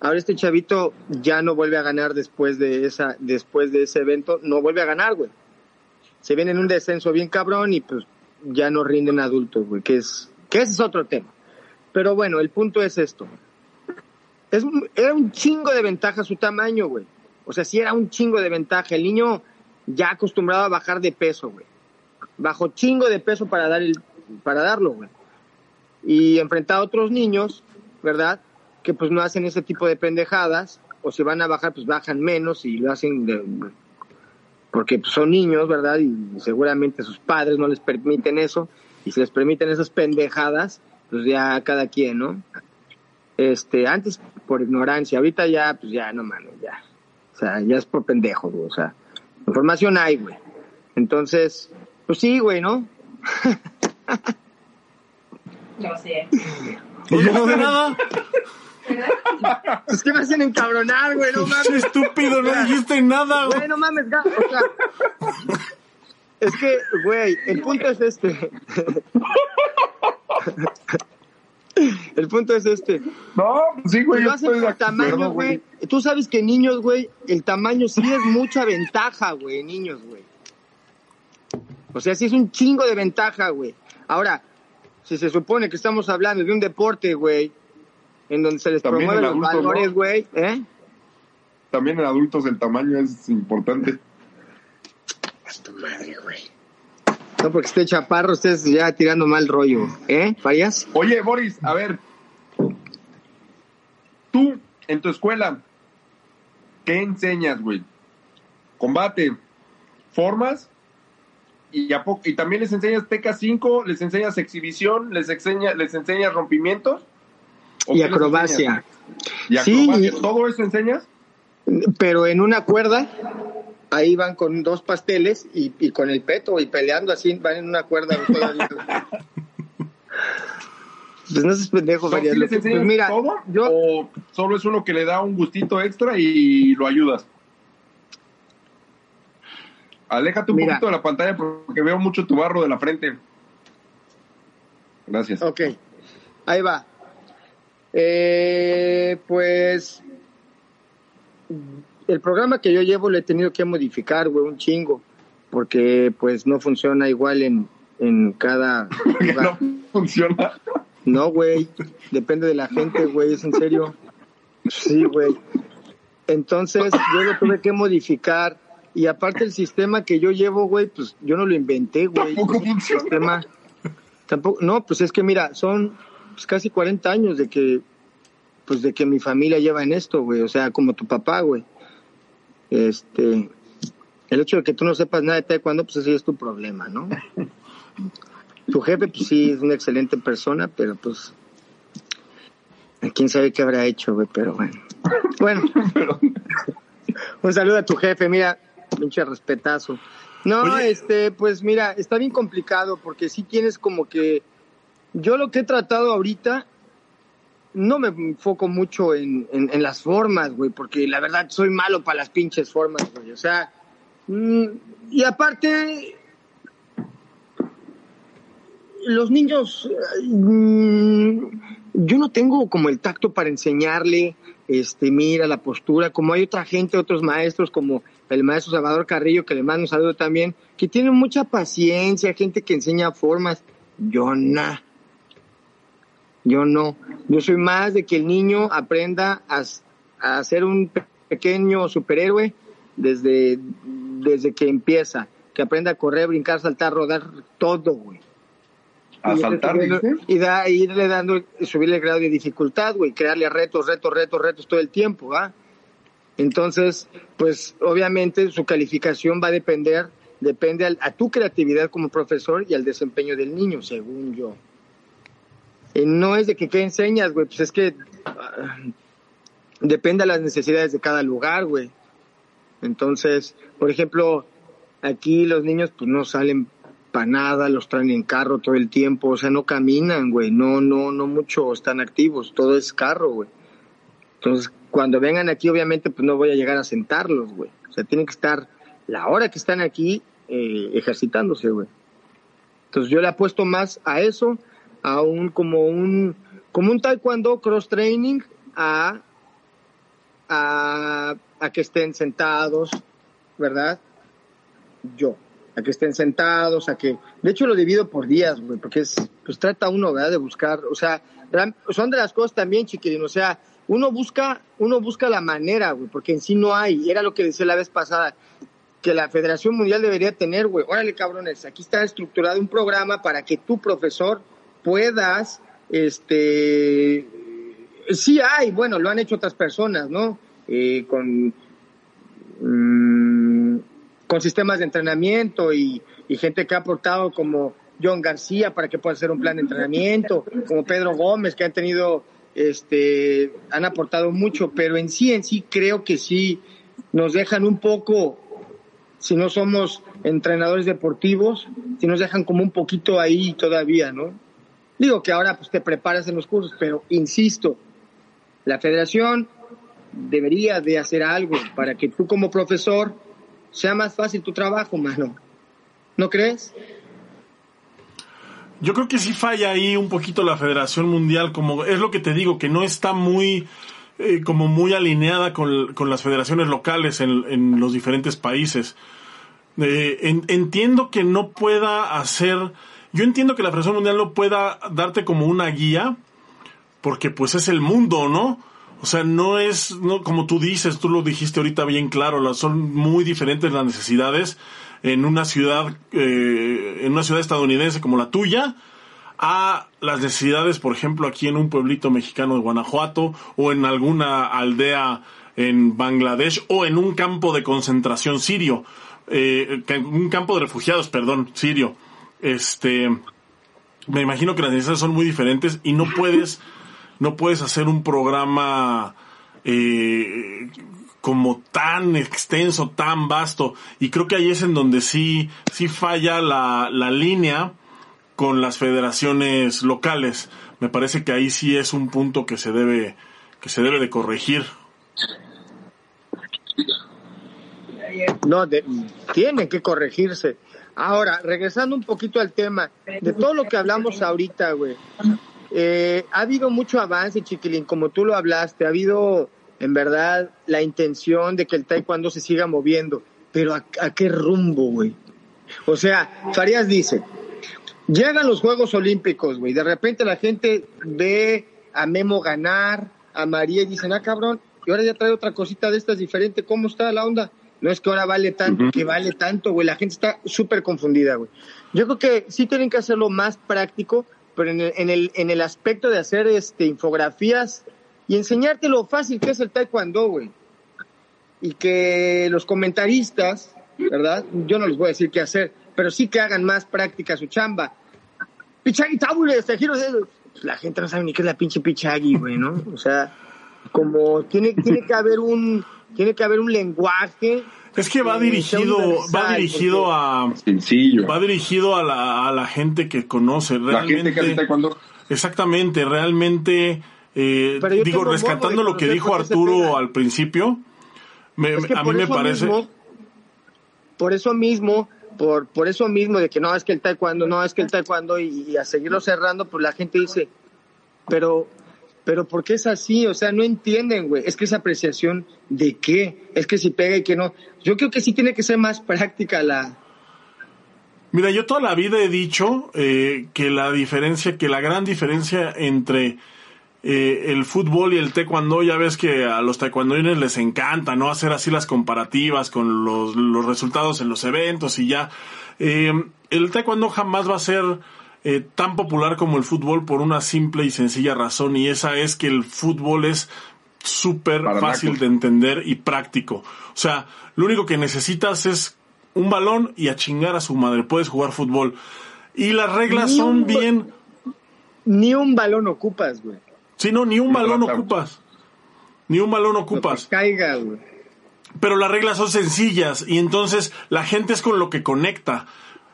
Ahora este chavito ya no vuelve a ganar después de esa, después de ese evento, no vuelve a ganar, güey. Se viene en un descenso bien cabrón y pues ya no rinden adultos, güey, que es, que ese es otro tema. Pero bueno, el punto es esto. Es, era un chingo de ventaja su tamaño, güey. O sea, sí era un chingo de ventaja. El niño ya acostumbrado a bajar de peso, güey. Bajó chingo de peso para dar el, para darlo, güey. Y enfrentar a otros niños, ¿verdad? Que pues no hacen ese tipo de pendejadas. O si van a bajar, pues bajan menos y lo hacen de, porque pues, son niños, ¿verdad? Y seguramente sus padres no les permiten eso. Y si les permiten esas pendejadas, pues ya cada quien, ¿no? Este, antes por ignorancia, ahorita ya, pues ya, no mames, ya. O sea, ya es por pendejo, güey. O sea, información hay, güey. Entonces, pues sí, güey, ¿no? Yo sé. No. Es que me hacen encabronar, güey, no mames. Estúpido, no dijiste nada. güey. Güey, no mames, ga- o sea, es que, güey, el punto es este. El punto es este. No, pues sí, güey, lo hacen por tamaño, güey. Tú sabes que niños, güey, el tamaño sí es mucha ventaja, güey, niños, güey. O sea, sí es un chingo de ventaja, güey. Ahora, si se supone que estamos hablando de un deporte, güey, en donde se les También promueven en los valores, güey, ¿eh? También en adultos el tamaño es importante. No, porque esté chaparro, estés ya tirando mal rollo, ¿eh? ¿Fallas? Oye, Boris, a ver. Tú, en tu escuela, ¿qué enseñas, güey? Combate, formas y, a po- y también les enseñas TK5, les enseñas exhibición, les, enseña, les enseñas rompimientos. ¿O Y acrobacia. Sí, acrobacia? ¿Todo eso enseñas? Pero en una cuerda, ahí van con dos pasteles y, y con el peto y peleando así, van en una cuerda. pues no seas pendejo, ¿Tú Farías. sí les Pues enseñas mira, todo? yo, ¿O solo es uno que le da un gustito extra y lo ayudas? Aléjate un Mira. poquito de la pantalla porque veo mucho tu barro de la frente. Gracias. ok, ahí va. Eh, pues el programa que yo llevo lo he tenido que modificar, güey, un chingo, porque pues no funciona igual en, en cada lugar. no funciona. No, güey. Depende de la gente, güey. Es en serio. Sí, güey. Entonces, yo lo tuve que modificar. Y aparte, el sistema que yo llevo, güey, pues yo no lo inventé, güey. Tampoco funciona. sistema. Tampoco. No, pues es que mira, son pues, casi 40 años de que. Pues de que mi familia lleva en esto, güey. O sea, como tu papá, güey. Este. El hecho de que tú no sepas nada de taekwondo, pues ese es tu problema, ¿no? Tu jefe, pues sí, es una excelente persona, pero pues quién sabe qué habrá hecho, güey, pero bueno. Bueno, un saludo a tu jefe, mira, pinche respetazo. No, Oye. este, pues mira, está bien complicado porque sí tienes como que yo lo que he tratado ahorita no me enfoco mucho en, en, en las formas, güey, porque la verdad soy malo para las pinches formas, güey. O sea, mm, y aparte, los niños, mm, yo no tengo como el tacto para enseñarle, este, mira la postura, como hay otra gente, otros maestros, como el maestro Salvador Carrillo, que le mando un saludo también, que tienen mucha paciencia, gente que enseña formas. Yo no. Yo no. Yo soy más de que el niño aprenda a, a ser un pe- pequeño superhéroe desde, desde que empieza. Que aprenda a correr, brincar, saltar, rodar, todo, güey. A Y saltar. Y da, irle dando, subirle el grado de dificultad, güey, crearle retos, retos, retos, retos todo el tiempo, ¿va? Entonces, pues obviamente su calificación va a depender, depende al- a tu creatividad como profesor y al desempeño del niño, según yo. Y no es de que qué enseñas, güey, pues es que ah, depende a las necesidades de cada lugar, güey. Entonces, por ejemplo, aquí los niños pues no salen para nada, los traen en carro todo el tiempo, o sea, no caminan, güey, no, no, no mucho están activos, todo es carro, güey. Entonces, cuando vengan aquí, obviamente, pues no voy a llegar a sentarlos, güey. O sea, tienen que estar la hora que están aquí eh, ejercitándose, güey. Entonces, yo le apuesto más a eso, a un, como un, como un taekwondo cross training, a, a, a que estén sentados, ¿verdad? Yo, a que estén sentados, a que, de hecho lo divido por días, güey, porque es, pues trata uno, ¿verdad? De buscar, o sea, son de las cosas también, chiquilín, o sea, uno busca, uno busca la manera, güey, porque en sí no hay, era lo que decía la vez pasada, que la Federación Mundial debería tener, güey, órale cabrones, aquí está estructurado un programa para que tu profesor puedas, este, sí hay, bueno, lo han hecho otras personas, ¿no? Eh, con, mm, con sistemas de entrenamiento y, y gente que ha aportado como John García para que pueda hacer un plan de entrenamiento, como Pedro Gómez que han tenido, este, han aportado mucho, pero en sí, en sí creo que sí nos dejan un poco, si no somos entrenadores deportivos, si nos dejan como un poquito ahí todavía, ¿no? Digo que ahora pues te preparas en los cursos, pero insisto, la federación debería de hacer algo para que tú como profesor sea más fácil tu trabajo, mano. ¿No crees? Yo creo que sí falla ahí un poquito la Federación Mundial, como es lo que te digo, que no está muy, eh, como muy alineada con, con las federaciones locales en, en los diferentes países. Eh, en- entiendo que no pueda hacer, yo entiendo que la Federación Mundial no pueda darte como una guía, porque pues es el mundo, ¿no? O sea, no es, no, como tú dices, tú lo dijiste ahorita bien claro, son muy diferentes las necesidades en una ciudad, eh, en una ciudad estadounidense como la tuya, a las necesidades, por ejemplo, aquí en un pueblito mexicano de Guanajuato, o en alguna aldea en Bangladesh, o en un campo de concentración sirio, eh, un campo de refugiados, perdón, sirio. Este, me imagino que las necesidades son muy diferentes y no puedes, no puedes hacer un programa eh, como tan extenso, tan vasto. Y creo que ahí es en donde sí, sí falla la, la línea con las federaciones locales. Me parece que ahí sí es un punto que se debe, que se debe de corregir. No, de- tiene que corregirse. Ahora, regresando un poquito al tema, de todo lo que hablamos ahorita, güey, eh, ha habido mucho avance, chiquilín, como tú lo hablaste, ha habido, en verdad, la intención de que el taekwondo se siga moviendo, pero ¿a, a qué rumbo, güey? O sea, Farías dice, llegan los Juegos Olímpicos, güey, de repente la gente ve a Memo ganar, a María y dicen, ah, cabrón, y ahora ya trae otra cosita de estas diferente, ¿cómo está la onda? No es que ahora vale tanto, que vale tanto, güey, la gente está súper confundida, güey. Yo creo que sí tienen que hacerlo más práctico, pero en el, en el, en el aspecto de hacer este infografías y enseñarte lo fácil que es el taekwondo, güey. Y que los comentaristas ¿verdad? Yo no les voy a decir qué hacer, pero sí que hagan más práctica su chamba. Pichagui tabules, te giro de... La gente no sabe ni qué es la pinche pichagui, güey, ¿no? O sea, como tiene, tiene que haber un, tiene que haber un lenguaje es que va dirigido, va dirigido a, Sencillo. va dirigido a la, a la gente que conoce La gente que hace realmente. taekwondo. Exactamente, realmente, eh, digo, rescatando lo que dijo Arturo al principio, me- Es que a mí me parece, mismo- por eso mismo, por, por eso mismo de que no, es que el taekwondo, no, es que el taekwondo y, y a seguirlo cerrando, pues la gente dice, pero, pero ¿por qué es así? O sea, no entienden, güey. Es que es apreciación de qué, es que si pega y que no. Yo creo que sí tiene que ser más práctica la... Mira, yo toda la vida he dicho eh, que la diferencia, que la gran diferencia entre eh, el fútbol y el taekwondo, ya ves que a los taekwondoines les encanta, ¿no? Hacer así las comparativas con los, los resultados en los eventos y ya. Eh, el taekwondo jamás va a ser eh, tan popular como el fútbol por una simple y sencilla razón y esa es que el fútbol es súper fácil de entender y práctico. O sea, lo único que necesitas es un balón y a chingar a su madre. Puedes jugar fútbol. Y las reglas Ni son un- bien... Ni un balón ocupas, güey. Si no, ni un balón ocupas. Ni un balón ocupas. caiga, güey. Pero las reglas son sencillas y entonces la gente es con lo que conecta.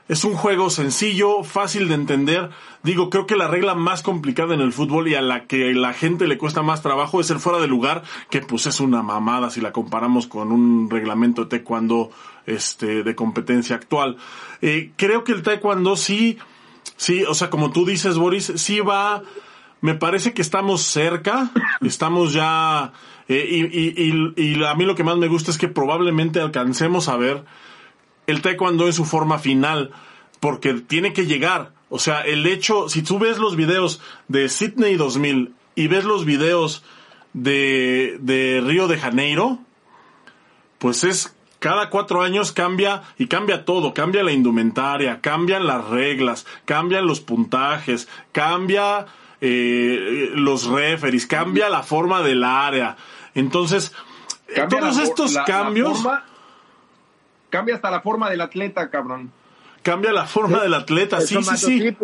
Es un juego sencillo, fácil de entender. Digo, creo que la regla más complicada en el fútbol y a la que la gente le cuesta más trabajo es el fuera de lugar, que pues es una mamada si la comparamos con un reglamento de taekwondo este, de competencia actual. Eh, creo que el taekwondo sí, sí, o sea, como tú dices, Boris, sí va, me parece que estamos cerca, estamos ya, eh, y, y, a mí lo que más me gusta es que probablemente alcancemos a ver el taekwondo en su forma final, porque tiene que llegar. O sea, el hecho, si tú ves los videos de Sydney 2000 y ves los videos de, de Río de Janeiro, pues es cada cuatro años cambia y cambia todo, cambia la indumentaria, cambian las reglas, cambian los puntajes, cambia eh, los referees, cambia la forma del área. Entonces, Cambia todos la estos la- la cambios... forma- cambia hasta la forma del atleta, cabrón. cambia la forma del atleta. Sí, sí, sí.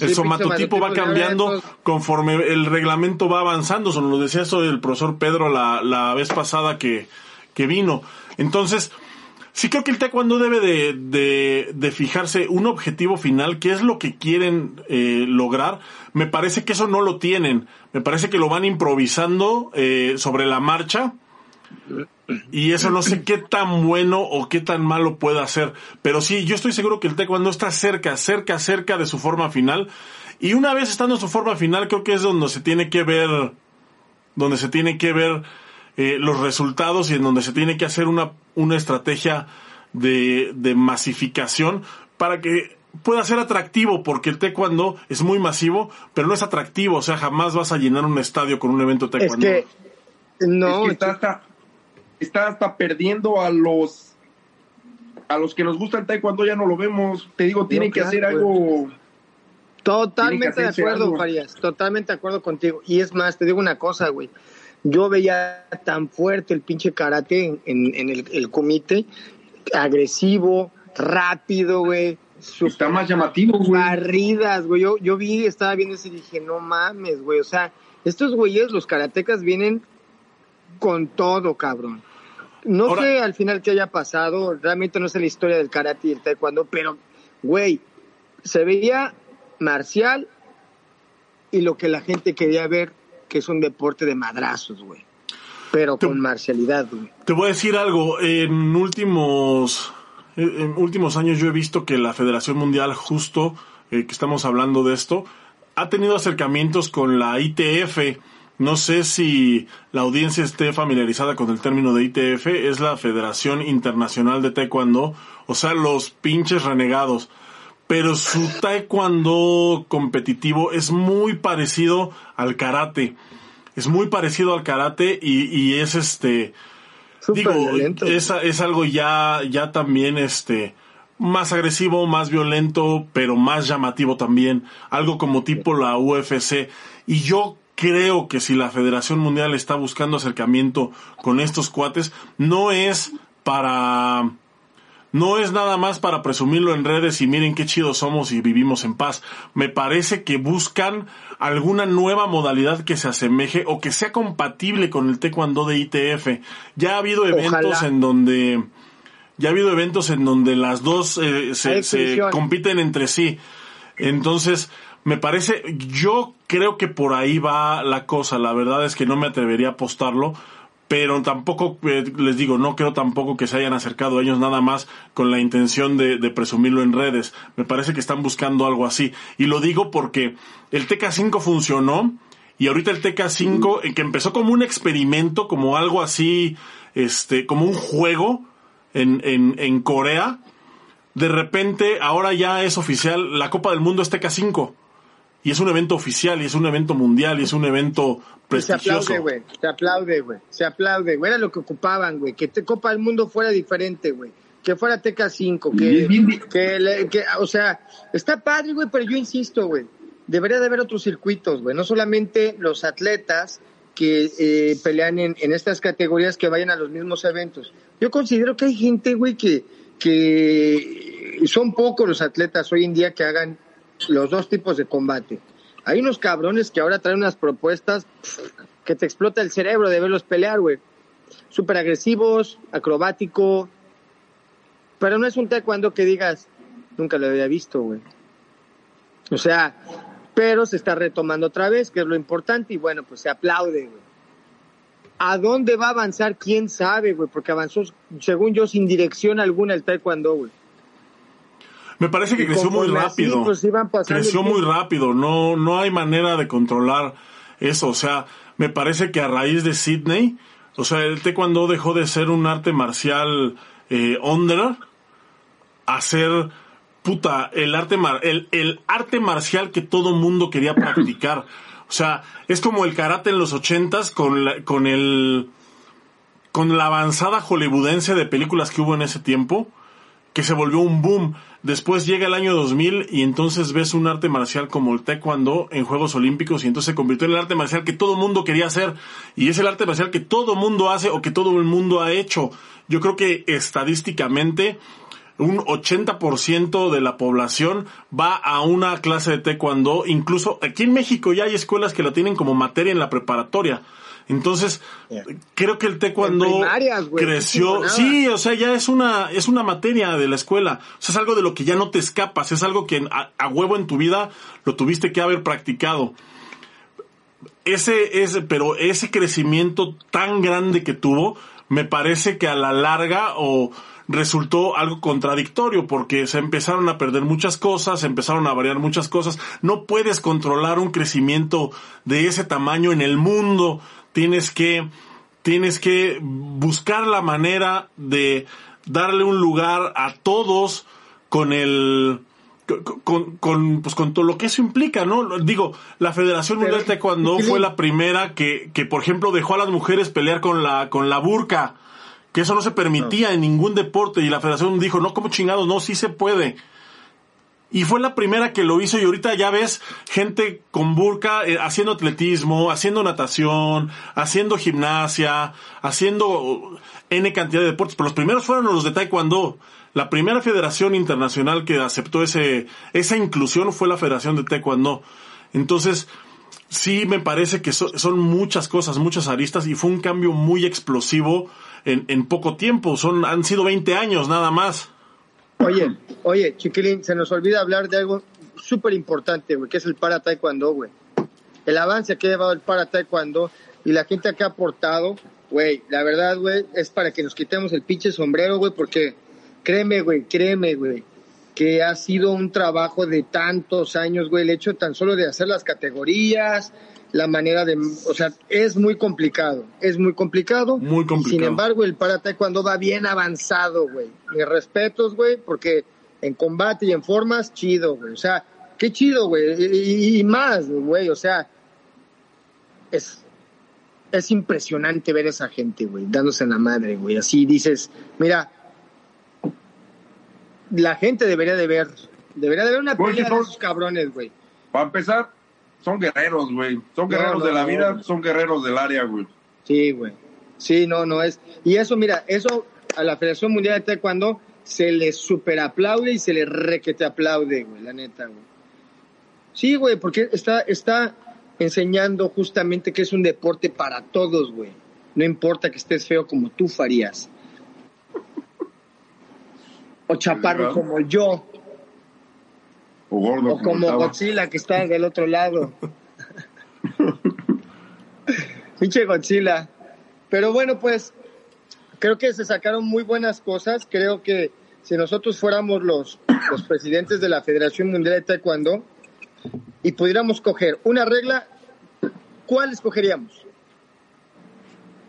El somatotipo va cambiando conforme el reglamento va avanzando. Eso lo decía eso el profesor Pedro la, la vez pasada que, que vino. Entonces, sí creo que el taekwondo debe de, de, de fijarse un objetivo final, qué es lo que quieren eh, lograr. Me parece que eso no lo tienen. Me parece que lo van improvisando eh, sobre la marcha. Y eso no sé qué tan bueno o qué tan malo pueda hacer. Pero sí, yo estoy seguro que el taekwondo está cerca, cerca, cerca de su forma final. Y una vez estando en su forma final, creo que es donde se tiene que ver, donde se tiene que ver eh, los resultados y en donde se tiene que hacer una, una estrategia de, de masificación para que pueda ser atractivo, porque el taekwondo es muy masivo, pero no es atractivo, o sea, jamás vas a llenar un estadio con un evento de Es taekwondo. que, no, es que está hasta, está hasta perdiendo a los a los que nos gusta el taekwondo ya no lo vemos. Te digo, tienen que claro, hacer algo. Totalmente de acuerdo, algo. Farías. Totalmente de acuerdo contigo. Y es más, te digo una cosa, güey. Yo veía tan fuerte el pinche karate en, en- en el, el comité, agresivo, rápido, güey. Está más llamativo, güey. barridas, güey. Yo, yo vi, estaba viendo eso y dije, no mames, güey. O sea, estos güeyes, los karatecas, vienen con todo, cabrón. No Ahora- sé al final qué haya pasado, realmente no sé la historia del karate y el taekwondo, pero, güey, se veía marcial y lo que la gente quería ver, que es un deporte de madrazos, güey. Pero Tú- con marcialidad, güey. Te voy a decir algo. En últimos, en últimos años yo he visto que la Federación Mundial, justo eh, que estamos hablando de esto, ha tenido acercamientos con la ITF. No sé si la audiencia esté familiarizada con el término de ITF. Es la Federación Internacional de Taekwondo. O sea, los pinches renegados. Pero su taekwondo competitivo es muy parecido al karate. Es muy parecido al karate y, y es este digo violento. es, es algo ya ya también este más agresivo más violento pero más llamativo también algo como tipo la UFC y yo creo que si la Federación Mundial está buscando acercamiento con estos cuates no es para no es nada más para presumirlo en redes y miren qué chidos somos y vivimos en paz. Me parece que buscan alguna nueva modalidad que se asemeje o que sea compatible con el taekwondo de ITF. Ya ha habido eventos Ojalá. en donde ya ha habido eventos en donde las dos eh, se, se compiten entre sí. Entonces, me parece, yo creo que por ahí va la cosa. La verdad es que no me atrevería a apostarlo, pero tampoco, eh, les digo, no creo tampoco que se hayan acercado a ellos nada más con la intención de, de presumirlo en redes. Me parece que están buscando algo así. Y lo digo porque el TK5 funcionó y ahorita el TK5, eh, que empezó como un experimento, como algo así, este, como un juego en, en, en Corea, de repente ahora ya es oficial, la Copa del Mundo es TK5. Y es un evento oficial, y es un evento mundial, y es un evento Y se prestigioso. aplaude, güey. Se aplaude, güey. Se aplaude, güey. Era lo que ocupaban, güey. Que te Copa del Mundo fuera diferente, güey. Que fuera TK5, Y que, que, le- que, o sea, está padre, güey, pero yo insisto, güey. Debería de haber otros circuitos, güey. No solamente los atletas que eh, pelean en, en estas categorías que vayan a los mismos eventos. Yo considero que hay gente, güey, que, que son pocos los atletas hoy en día que hagan los dos tipos de combate. Hay unos cabrones que ahora traen unas propuestas que te explota el cerebro de verlos pelear, güey. Súper agresivos, acrobático. Pero no es un taekwondo que digas, nunca lo había visto, güey. O sea, pero se está retomando otra vez, que es lo importante, y bueno, pues se aplaude, güey. ¿A dónde va a avanzar? ¿Quién sabe, güey? Porque avanzó, según yo, sin dirección alguna el taekwondo, güey. Me parece que creció muy así, rápido. pues, iban creció muy rápido. No, no hay manera de controlar eso. O sea, me parece que a raíz de Sydney, o sea, el taekwondo dejó de ser un arte marcial eh, under a ser puta el arte mar- el, el arte marcial que todo mundo quería practicar. O sea, es como el karate en los ochentas con la- con el con la avanzada hollywoodense de películas que hubo en ese tiempo que se volvió un boom. Después llega el año 2000 y entonces ves un arte marcial como el taekwondo en Juegos Olímpicos y entonces se convirtió en el arte marcial que todo mundo quería hacer y es el arte marcial que todo mundo hace o que todo el mundo ha hecho. Yo creo que estadísticamente un 80% de la población va a una clase de taekwondo, incluso aquí en México ya hay escuelas que la tienen como materia en la preparatoria. Entonces, creo que el taekwondo creció, no sí, o sea, ya es una es una materia de la escuela. O sea, es algo de lo que ya no te escapas, es algo que a, a huevo en tu vida lo tuviste que haber practicado. Ese ese pero ese crecimiento tan grande que tuvo, me parece que a la larga o resultó algo contradictorio porque se empezaron a perder muchas cosas, se empezaron a variar muchas cosas. No puedes controlar un crecimiento de ese tamaño en el mundo. Tienes que tienes que buscar la manera de darle un lugar a todos con el con, con, pues con todo lo que eso implica, ¿no? Digo, la Federación Mundial de Taekwondo fue la primera que, que, por ejemplo, dejó a las mujeres pelear con la, con la burka, que eso no se permitía en ningún deporte, y la Federación dijo, no, como chingados, no, sí se puede. Y fue la primera que lo hizo y ahorita ya ves gente con burka eh, haciendo atletismo, haciendo natación, haciendo gimnasia, haciendo N cantidad de deportes. Pero los primeros fueron los de Taekwondo. La primera federación internacional que aceptó ese, esa inclusión fue la Federación de Taekwondo. Entonces, sí me parece que so- son muchas cosas, muchas aristas y fue un cambio muy explosivo en, en poco tiempo. Son, han sido 20 años nada más. Oye, oye, chiquilín, se nos olvida hablar de algo súper importante, güey, que es el para taekwondo, güey. El avance que ha llevado el para taekwondo y la gente que ha aportado, güey, la verdad, güey, es para que nos quitemos el pinche sombrero, güey, porque créeme, güey, créeme, güey, que ha sido un trabajo de tantos años, güey, el hecho tan solo de hacer las categorías, la manera de, o sea, es muy complicado, es muy complicado. Muy complicado. Sin embargo, el para taekwondo va bien avanzado, güey. Mis respetos, güey, porque en combate y en formas, chido, güey. O sea, qué chido, güey. Y, y más, güey. O sea, es, es impresionante ver a esa gente, güey, dándose en la madre, güey. Así dices, mira, la gente debería de ver, debería de ver una pelea de esos cabrones, güey. Para empezar, son guerreros, güey. Son guerreros no, de la no, vida, son guerreros del área, güey. Sí, güey. Sí, no, no es. Y eso, mira, eso a la Federación Mundial de Taekwondo se le super aplaude y se le requete aplaude, güey, la neta, güey. Sí, güey, porque está, está enseñando justamente que es un deporte para todos, güey. No importa que estés feo como tú farías. O chaparro como yo. O gordo. O como estaba. Godzilla que está del otro lado. Pinche Godzilla. Pero bueno, pues creo que se sacaron muy buenas cosas. Creo que si nosotros fuéramos los, los presidentes de la Federación Mundial de Taekwondo y pudiéramos coger una regla, ¿cuál escogeríamos?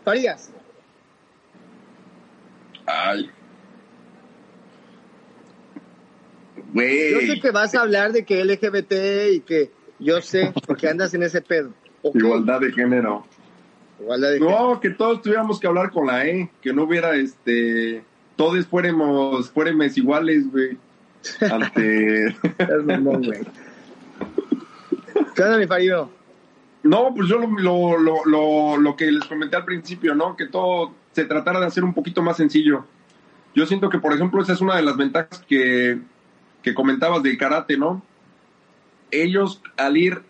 Farías. Ay. Yo sé que vas a hablar de que LGBT y que yo sé, porque andas en ese pedo. Igualdad de género. Igualdad de género. No, que todos tuviéramos que hablar con la E, que no hubiera este. Todos fuéramos, fuéramos iguales, güey. Ante. Mamón, güey. ¿Qué onda, mi? No, pues yo lo, lo, lo, lo que les comenté al principio, ¿no? Que todo se tratara de hacer un poquito más sencillo. Yo siento que, por ejemplo, esa es una de las ventajas que, que comentabas del karate, ¿no? Ellos al ir,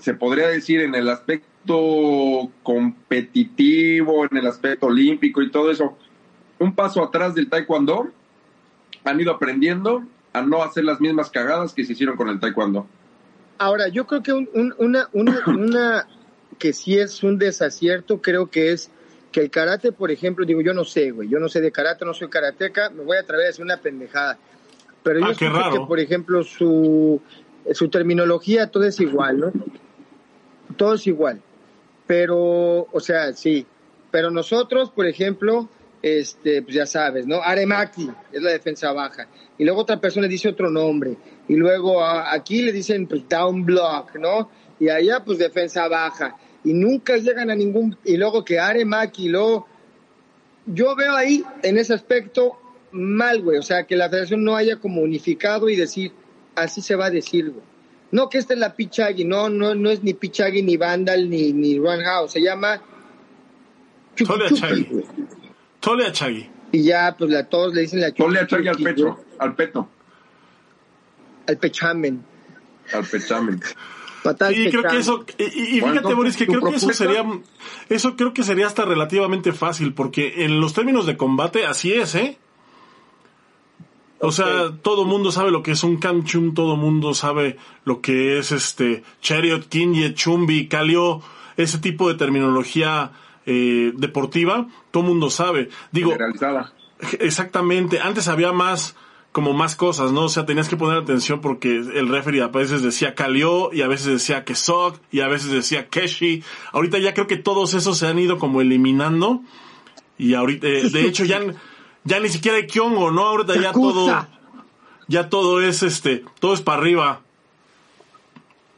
se podría decir, en el aspecto competitivo, en el aspecto olímpico y todo eso, un paso atrás del taekwondo, han ido aprendiendo a no hacer las mismas cagadas que se hicieron con el taekwondo. Ahora, yo creo que un- un- una, una, una que sí es un desacierto, creo que es que el karate, por ejemplo, digo, yo no sé, güey, yo no sé de karate, no soy karateca, me voy a atrever a una pendejada. Pero yo Ah, qué escucho raro. que, por ejemplo, su, su terminología, todo es igual, ¿no? Todo es igual. Pero, o sea, sí. Pero nosotros, por ejemplo, este, pues ya sabes, ¿no? Aremaki es la defensa baja. Y luego otra persona dice otro nombre. Y luego a- aquí le dicen pues down block, ¿no? Y allá pues defensa baja. Y nunca llegan a ningún... Y luego que Aremaki, y luego... Yo veo ahí, en ese aspecto, mal, güey. O sea, que la federación no haya como unificado y decir, así se va a decir, güey. No que esta es la Pichagi, no, no, no es ni Pichagi, ni Vandal, ni, ni Run House. Se llama... Chucky Tole güey. Tole Achagi. Y ya, pues la, todos le dicen la Chagui al pecho, güey, al peto, al pechamen. al pechamen. Y creo que eso, y, y- y Bueno, fíjate Boris, que ¿tu creo que eso sería, eso creo que sería hasta relativamente fácil, porque en los términos de combate así es, ¿eh? O sea, todo mundo sabe lo que es un Kamchum, todo mundo sabe lo que es este Chariot, Kinye, Chumbi, Kalio, ese tipo de terminología eh, deportiva, todo mundo sabe. Digo, Generalizada. Exactamente, antes había más, como más cosas, ¿no? O sea, tenías que poner atención porque el referee a veces decía Kalio y a veces decía Kesok y a veces decía Keshi. Ahorita ya creo que todos esos se han ido como eliminando y ahorita, eh, de hecho ya, ya ni siquiera hay Kyongo, ¿no? Ahorita ya todo, ya todo es este, todo es para arriba.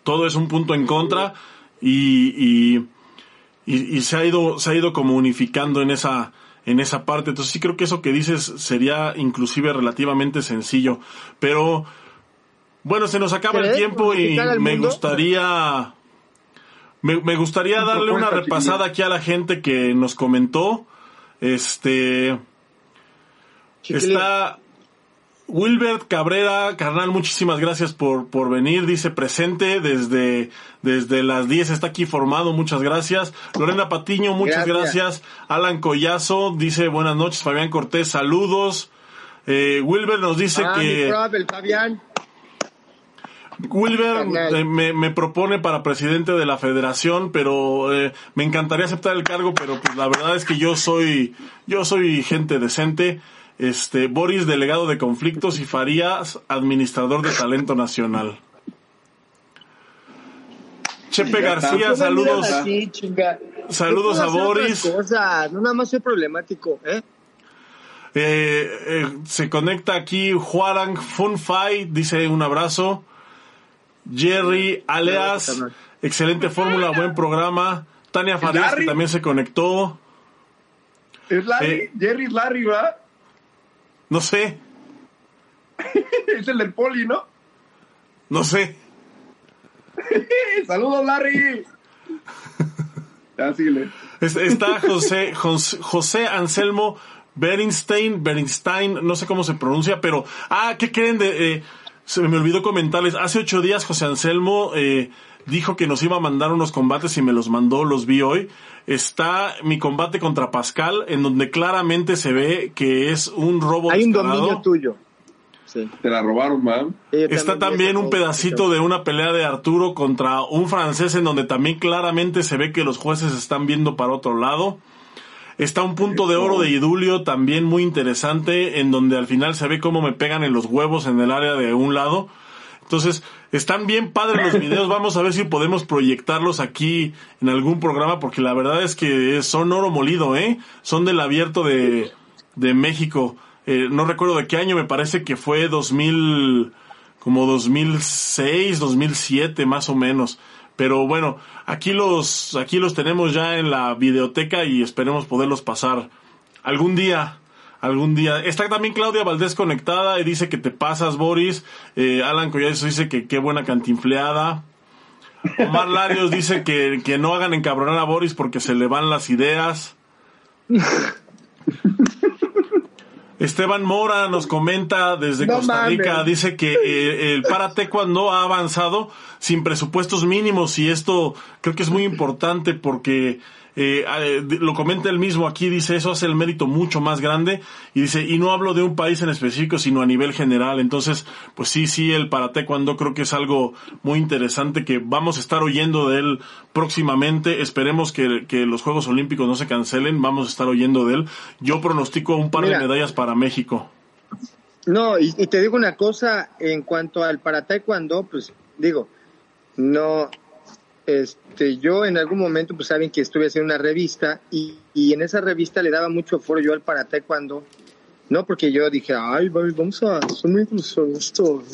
Todo es un punto en contra y, y, y, y se ha ido, se ha ido como unificando en esa, en esa parte. Entonces sí creo que eso que dices sería inclusive relativamente sencillo. Pero bueno, se nos acaba el tiempo y ¿Unificar al me mundo? gustaría me, me gustaría darle una repasada aquí a la gente que nos comentó. Este Chiquilín. está Wilbert Cabrera, carnal, muchísimas gracias por, por venir. Dice presente desde, desde las 10 está aquí formado, muchas gracias. Lorena Patiño, muchas gracias. Gracias. Alan Collazo dice buenas noches. Fabián Cortés, saludos. Eh, Wilbert nos dice Ah, mi que prof, el Fabián. Wilber eh, me, me propone para presidente de la federación, pero eh, me encantaría aceptar el cargo, pero pues la verdad es que yo soy, yo soy gente decente. Este, Boris, delegado de conflictos y Farías, administrador de talento nacional. Chepe. García, me saludos. así. Saludos a Boris. no nada más soy problemático, ¿eh? Eh, eh, se conecta aquí Juarang Funfai, dice un abrazo. Jerry Aleas, excelente fórmula, buen programa. Tania Farías, que también se conectó. Es Larry, Eh. Jerry es Larry, ¿va? No sé, es el del poli, ¿no? no sé. Saludos, Larry. Ya, síguele. Es- Está José, José, José Anselmo Bernstein, Bernstein, no sé cómo se pronuncia, pero, ah, ¿qué creen de, eh, se me olvidó comentarles, hace ocho días José Anselmo, eh, dijo que nos iba a mandar unos combates y me los mandó, los vi hoy. Está mi combate contra Pascal, en donde claramente se ve que es un robo Hay un dominio tuyo. Sí. Te la robaron, man. Está también un pedacito de una pelea de Arturo contra un francés en donde también claramente se ve que los jueces están viendo para otro lado. Está un punto de oro de Idulio también muy interesante en donde al final se ve cómo me pegan en los huevos en el área de un lado. Entonces, están bien padres los videos. Vamos a ver si podemos proyectarlos aquí en algún programa porque la verdad es que son oro molido, ¿eh? Son del abierto de, de México. Eh, no recuerdo de qué año, me parece que fue 2000, como 2006, 2007 más o menos. Pero bueno, aquí los, aquí los tenemos ya en la videoteca y esperemos poderlos pasar algún día. Algún día. Está también Claudia Valdés conectada y dice que te pasas, Boris. Eh, Alan Collazo dice que qué buena cantinfleada. Omar Larios dice que, que no hagan encabronar a Boris porque se le van las ideas. Esteban Mora nos comenta desde No Costa Rica, mames. dice que eh, el para taekwondo ha avanzado sin presupuestos mínimos y esto creo que es muy importante porque eh, eh, lo comenta él mismo aquí, dice eso hace el mérito mucho más grande y dice, y no hablo de un país en específico, sino a nivel general. Entonces, pues sí, sí, el para taekwondo creo que es algo muy interesante que vamos a estar oyendo de él próximamente. Esperemos que, que los Juegos Olímpicos no se cancelen, vamos a estar oyendo de él. Yo pronostico un par Mira. de medallas para México. No, y, y te digo una cosa, en cuanto al para taekwondo, pues digo, no, este, yo en algún momento, pues saben que estuve haciendo una revista y, y en esa revista le daba mucho foro yo al para taekwondo, no porque yo dije, ay, va- vamos a hacer muy esto,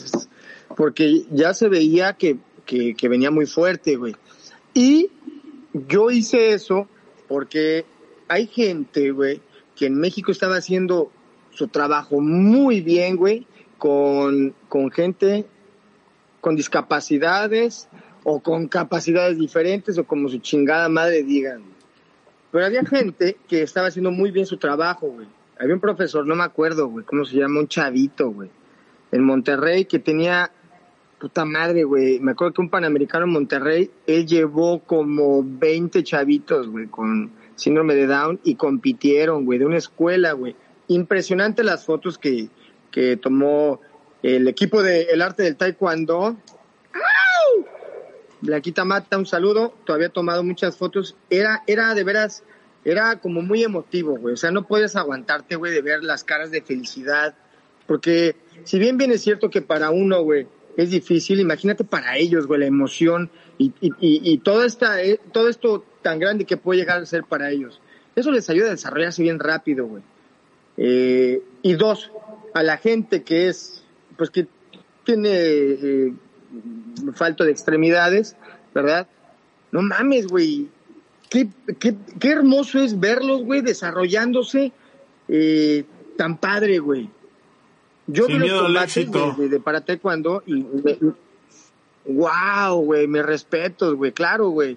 porque ya se veía que, que, que venía muy fuerte, güey. Y yo hice eso porque hay gente, güey, que en México estaba haciendo su trabajo muy bien, güey, con, con gente con discapacidades o con capacidades diferentes o como su chingada madre digan. Pero había gente que estaba haciendo muy bien su trabajo, güey. Había un profesor, no me acuerdo, güey, cómo se llama, un chavito, güey, en Monterrey que tenía puta madre, güey. Me acuerdo que un panamericano en Monterrey, él llevó como 20 chavitos, güey, con síndrome de Down y compitieron, güey, de una escuela, güey. Impresionante las fotos que, que tomó el equipo de El Arte del Taekwondo. ¡Au! Blanquita Mata, un saludo. Todavía he tomado muchas fotos. Era, era de veras, era como muy emotivo, güey. O sea, no puedes aguantarte, güey, de ver las caras de felicidad. Porque si bien bien es cierto que para uno, güey, es difícil, imagínate para ellos, güey, la emoción y, y, y, todo, esta, eh, todo esto tan grande que puede llegar a ser para ellos. Eso les ayuda a desarrollarse bien rápido, güey. Eh, y dos, a la gente que es, pues que tiene eh, falto de extremidades, ¿verdad? No mames, güey. Qué, qué, qué hermoso es verlos, güey, desarrollándose eh, tan padre, güey. Yo Sin vi los miedo al combates éxito. de, de, para taekwondo y me, wow, güey, me respeto, güey, claro, güey.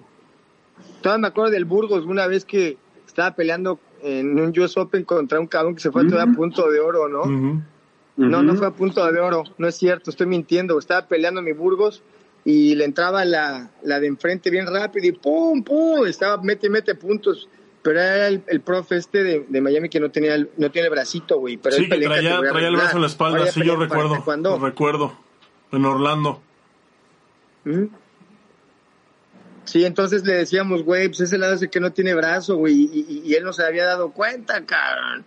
Todavía me acuerdo del Burgos una vez que estaba peleando en un US Open contra un cabrón que se fue todavía a punto de oro, ¿no? No, no fue a punto de oro, no es cierto, estoy mintiendo. Estaba peleando mi Burgos y le entraba la, la de enfrente bien rápido y pum, pum, estaba mete y mete puntos. Pero era el, el profe este de, de Miami que no tenía el, no tiene el bracito, güey. Pero Sí, él que traía, traía el brazo en la espalda, sí, yo recuerdo. Lo recuerdo. En Orlando. Sí, entonces le decíamos, güey, pues ese lado es el que no tiene brazo, güey, y, y- y él no se había dado cuenta, cabrón.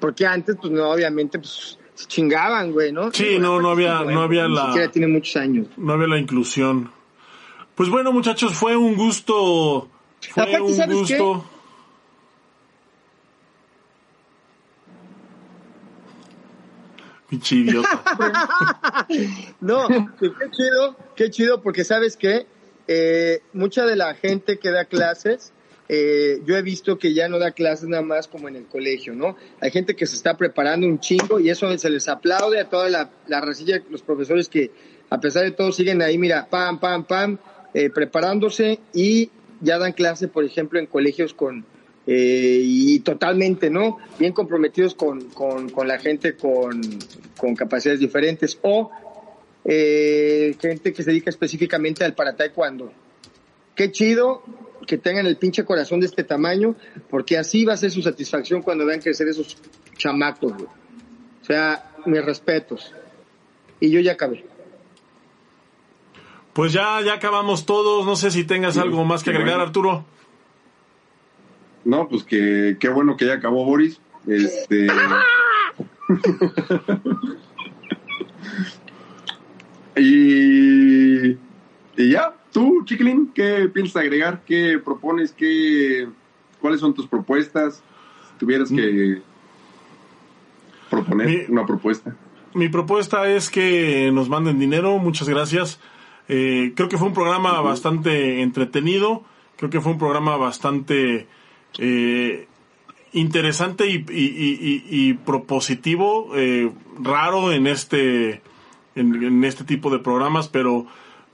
Porque antes, pues no, obviamente, pues se chingaban, güey, ¿no? Sí, no, no había- no había ni la- siquiera tiene muchos años. No había la inclusión. Pues bueno, muchachos, fue un gusto. Fue Aparte, un ¿sabes gusto. Pinche idiota. No, qué chido, qué chido, porque sabes que mucha de la gente que da clases, eh, yo he visto que ya no da clases nada más como en el colegio, ¿no? Hay gente que se está preparando un chingo y eso se les aplaude a toda la, la racilla, los profesores que a pesar de todo siguen ahí, mira, pam, pam, pam, eh, preparándose y ya dan clase, por ejemplo, en colegios con, eh, y totalmente, ¿no? Bien comprometidos con, con, con la gente con, con, capacidades diferentes o eh, gente que se dedica específicamente al para taekwondo. Qué chido que tengan el pinche corazón de este tamaño, porque así va a ser su satisfacción cuando vean crecer esos chamacos, güey. O sea, mis respetos. Y yo ya acabé. Pues ya, ya acabamos todos. No sé si tengas algo más que agregar, Arturo. No, pues que qué bueno que ya acabó Boris. Este. y, y ya, tú, Chiquilín, ¿qué piensas agregar? ¿Qué propones? ¿Qué, ¿Cuáles son tus propuestas? Si tuvieras que proponer Mi- una propuesta. Mi propuesta es que nos manden dinero. Muchas gracias. Eh, creo que fue un programa bastante entretenido. Creo que fue un programa bastante eh, interesante y, y- y- y- y propositivo, eh, raro en este en, en este tipo de programas, pero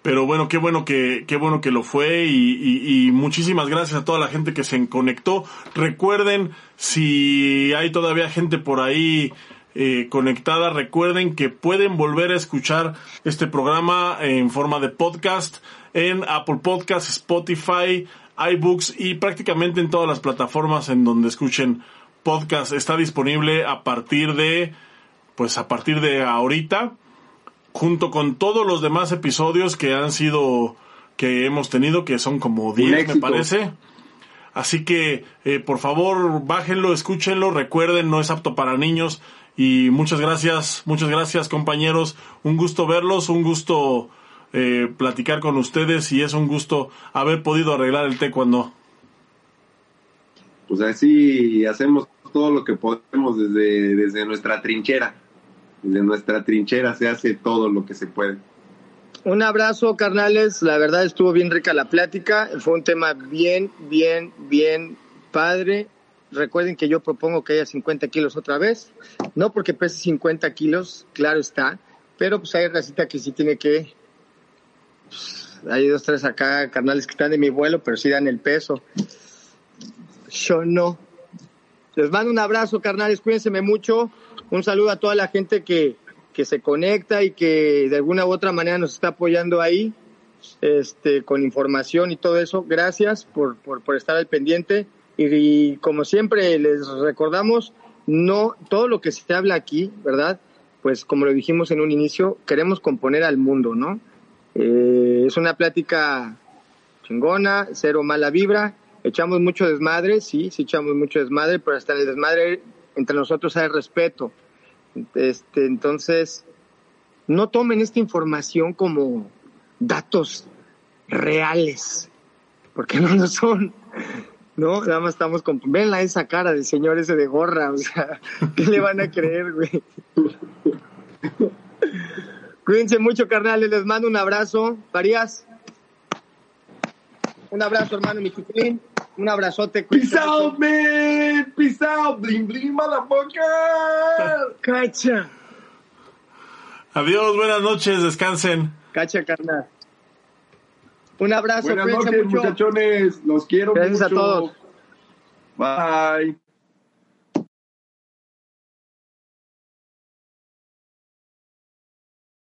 pero bueno, qué bueno que qué bueno que lo fue y, muchísimas gracias a toda la gente que se conectó. Recuerden si hay todavía gente por ahí eh, conectada, recuerden que pueden volver a escuchar este programa en forma de podcast en Apple Podcasts, Spotify, iBooks y prácticamente en todas las plataformas en donde escuchen podcast. Está disponible a partir de, pues a partir de ahorita, junto con todos los demás episodios que han sido, que hemos tenido, que son como 10 me parece. Así que, eh, por favor, bájenlo, escúchenlo, recuerden, no es apto para niños. Y muchas gracias, muchas gracias compañeros. Un gusto verlos, un gusto eh, platicar con ustedes y es un gusto haber podido arreglar el té cuando... Pues así hacemos todo lo que podemos desde, desde nuestra trinchera. Desde nuestra trinchera se hace todo lo que se puede. Un abrazo, carnales. La verdad estuvo bien rica la plática. Fue un tema bien, bien, bien padre. Recuerden que yo propongo que haya 50 kilos otra vez. No porque pese 50 kilos, claro está. Pero pues hay racita que sí tiene que... pues, hay dos, tres acá, carnales que están de mi vuelo, pero sí dan el peso. Yo no. Les mando un abrazo, carnales. Cuídense mucho. Un saludo a toda la gente que, que se conecta y que de alguna u otra manera nos está apoyando ahí, este, con información y todo eso. Gracias por, por, estar al pendiente. Y, y como siempre les recordamos, no todo lo que se habla aquí, ¿verdad? Pues como lo dijimos en un inicio, queremos componer al mundo, ¿no? Eh, es una plática chingona, cero mala vibra. Echamos mucho desmadre, sí, sí echamos mucho desmadre, pero hasta en el desmadre entre nosotros hay respeto. Este, entonces, no tomen esta información como datos reales, porque no lo son. No, nada más estamos con... Venla esa cara del señor ese de gorra, o sea, ¿qué le van a creer, güey? Cuídense mucho, carnales, les mando un abrazo. Farías, un abrazo, hermano, mi chiquilín. Un abrazote. Peace out, man. Peace out. Bling, bling, motherfucker. Cacha. Adiós, buenas noches, descansen. Cacha, carnal. Un abrazo, Buenas noches, mucho. muchachones. Los quiero Gracias a mucho. todos. Bye.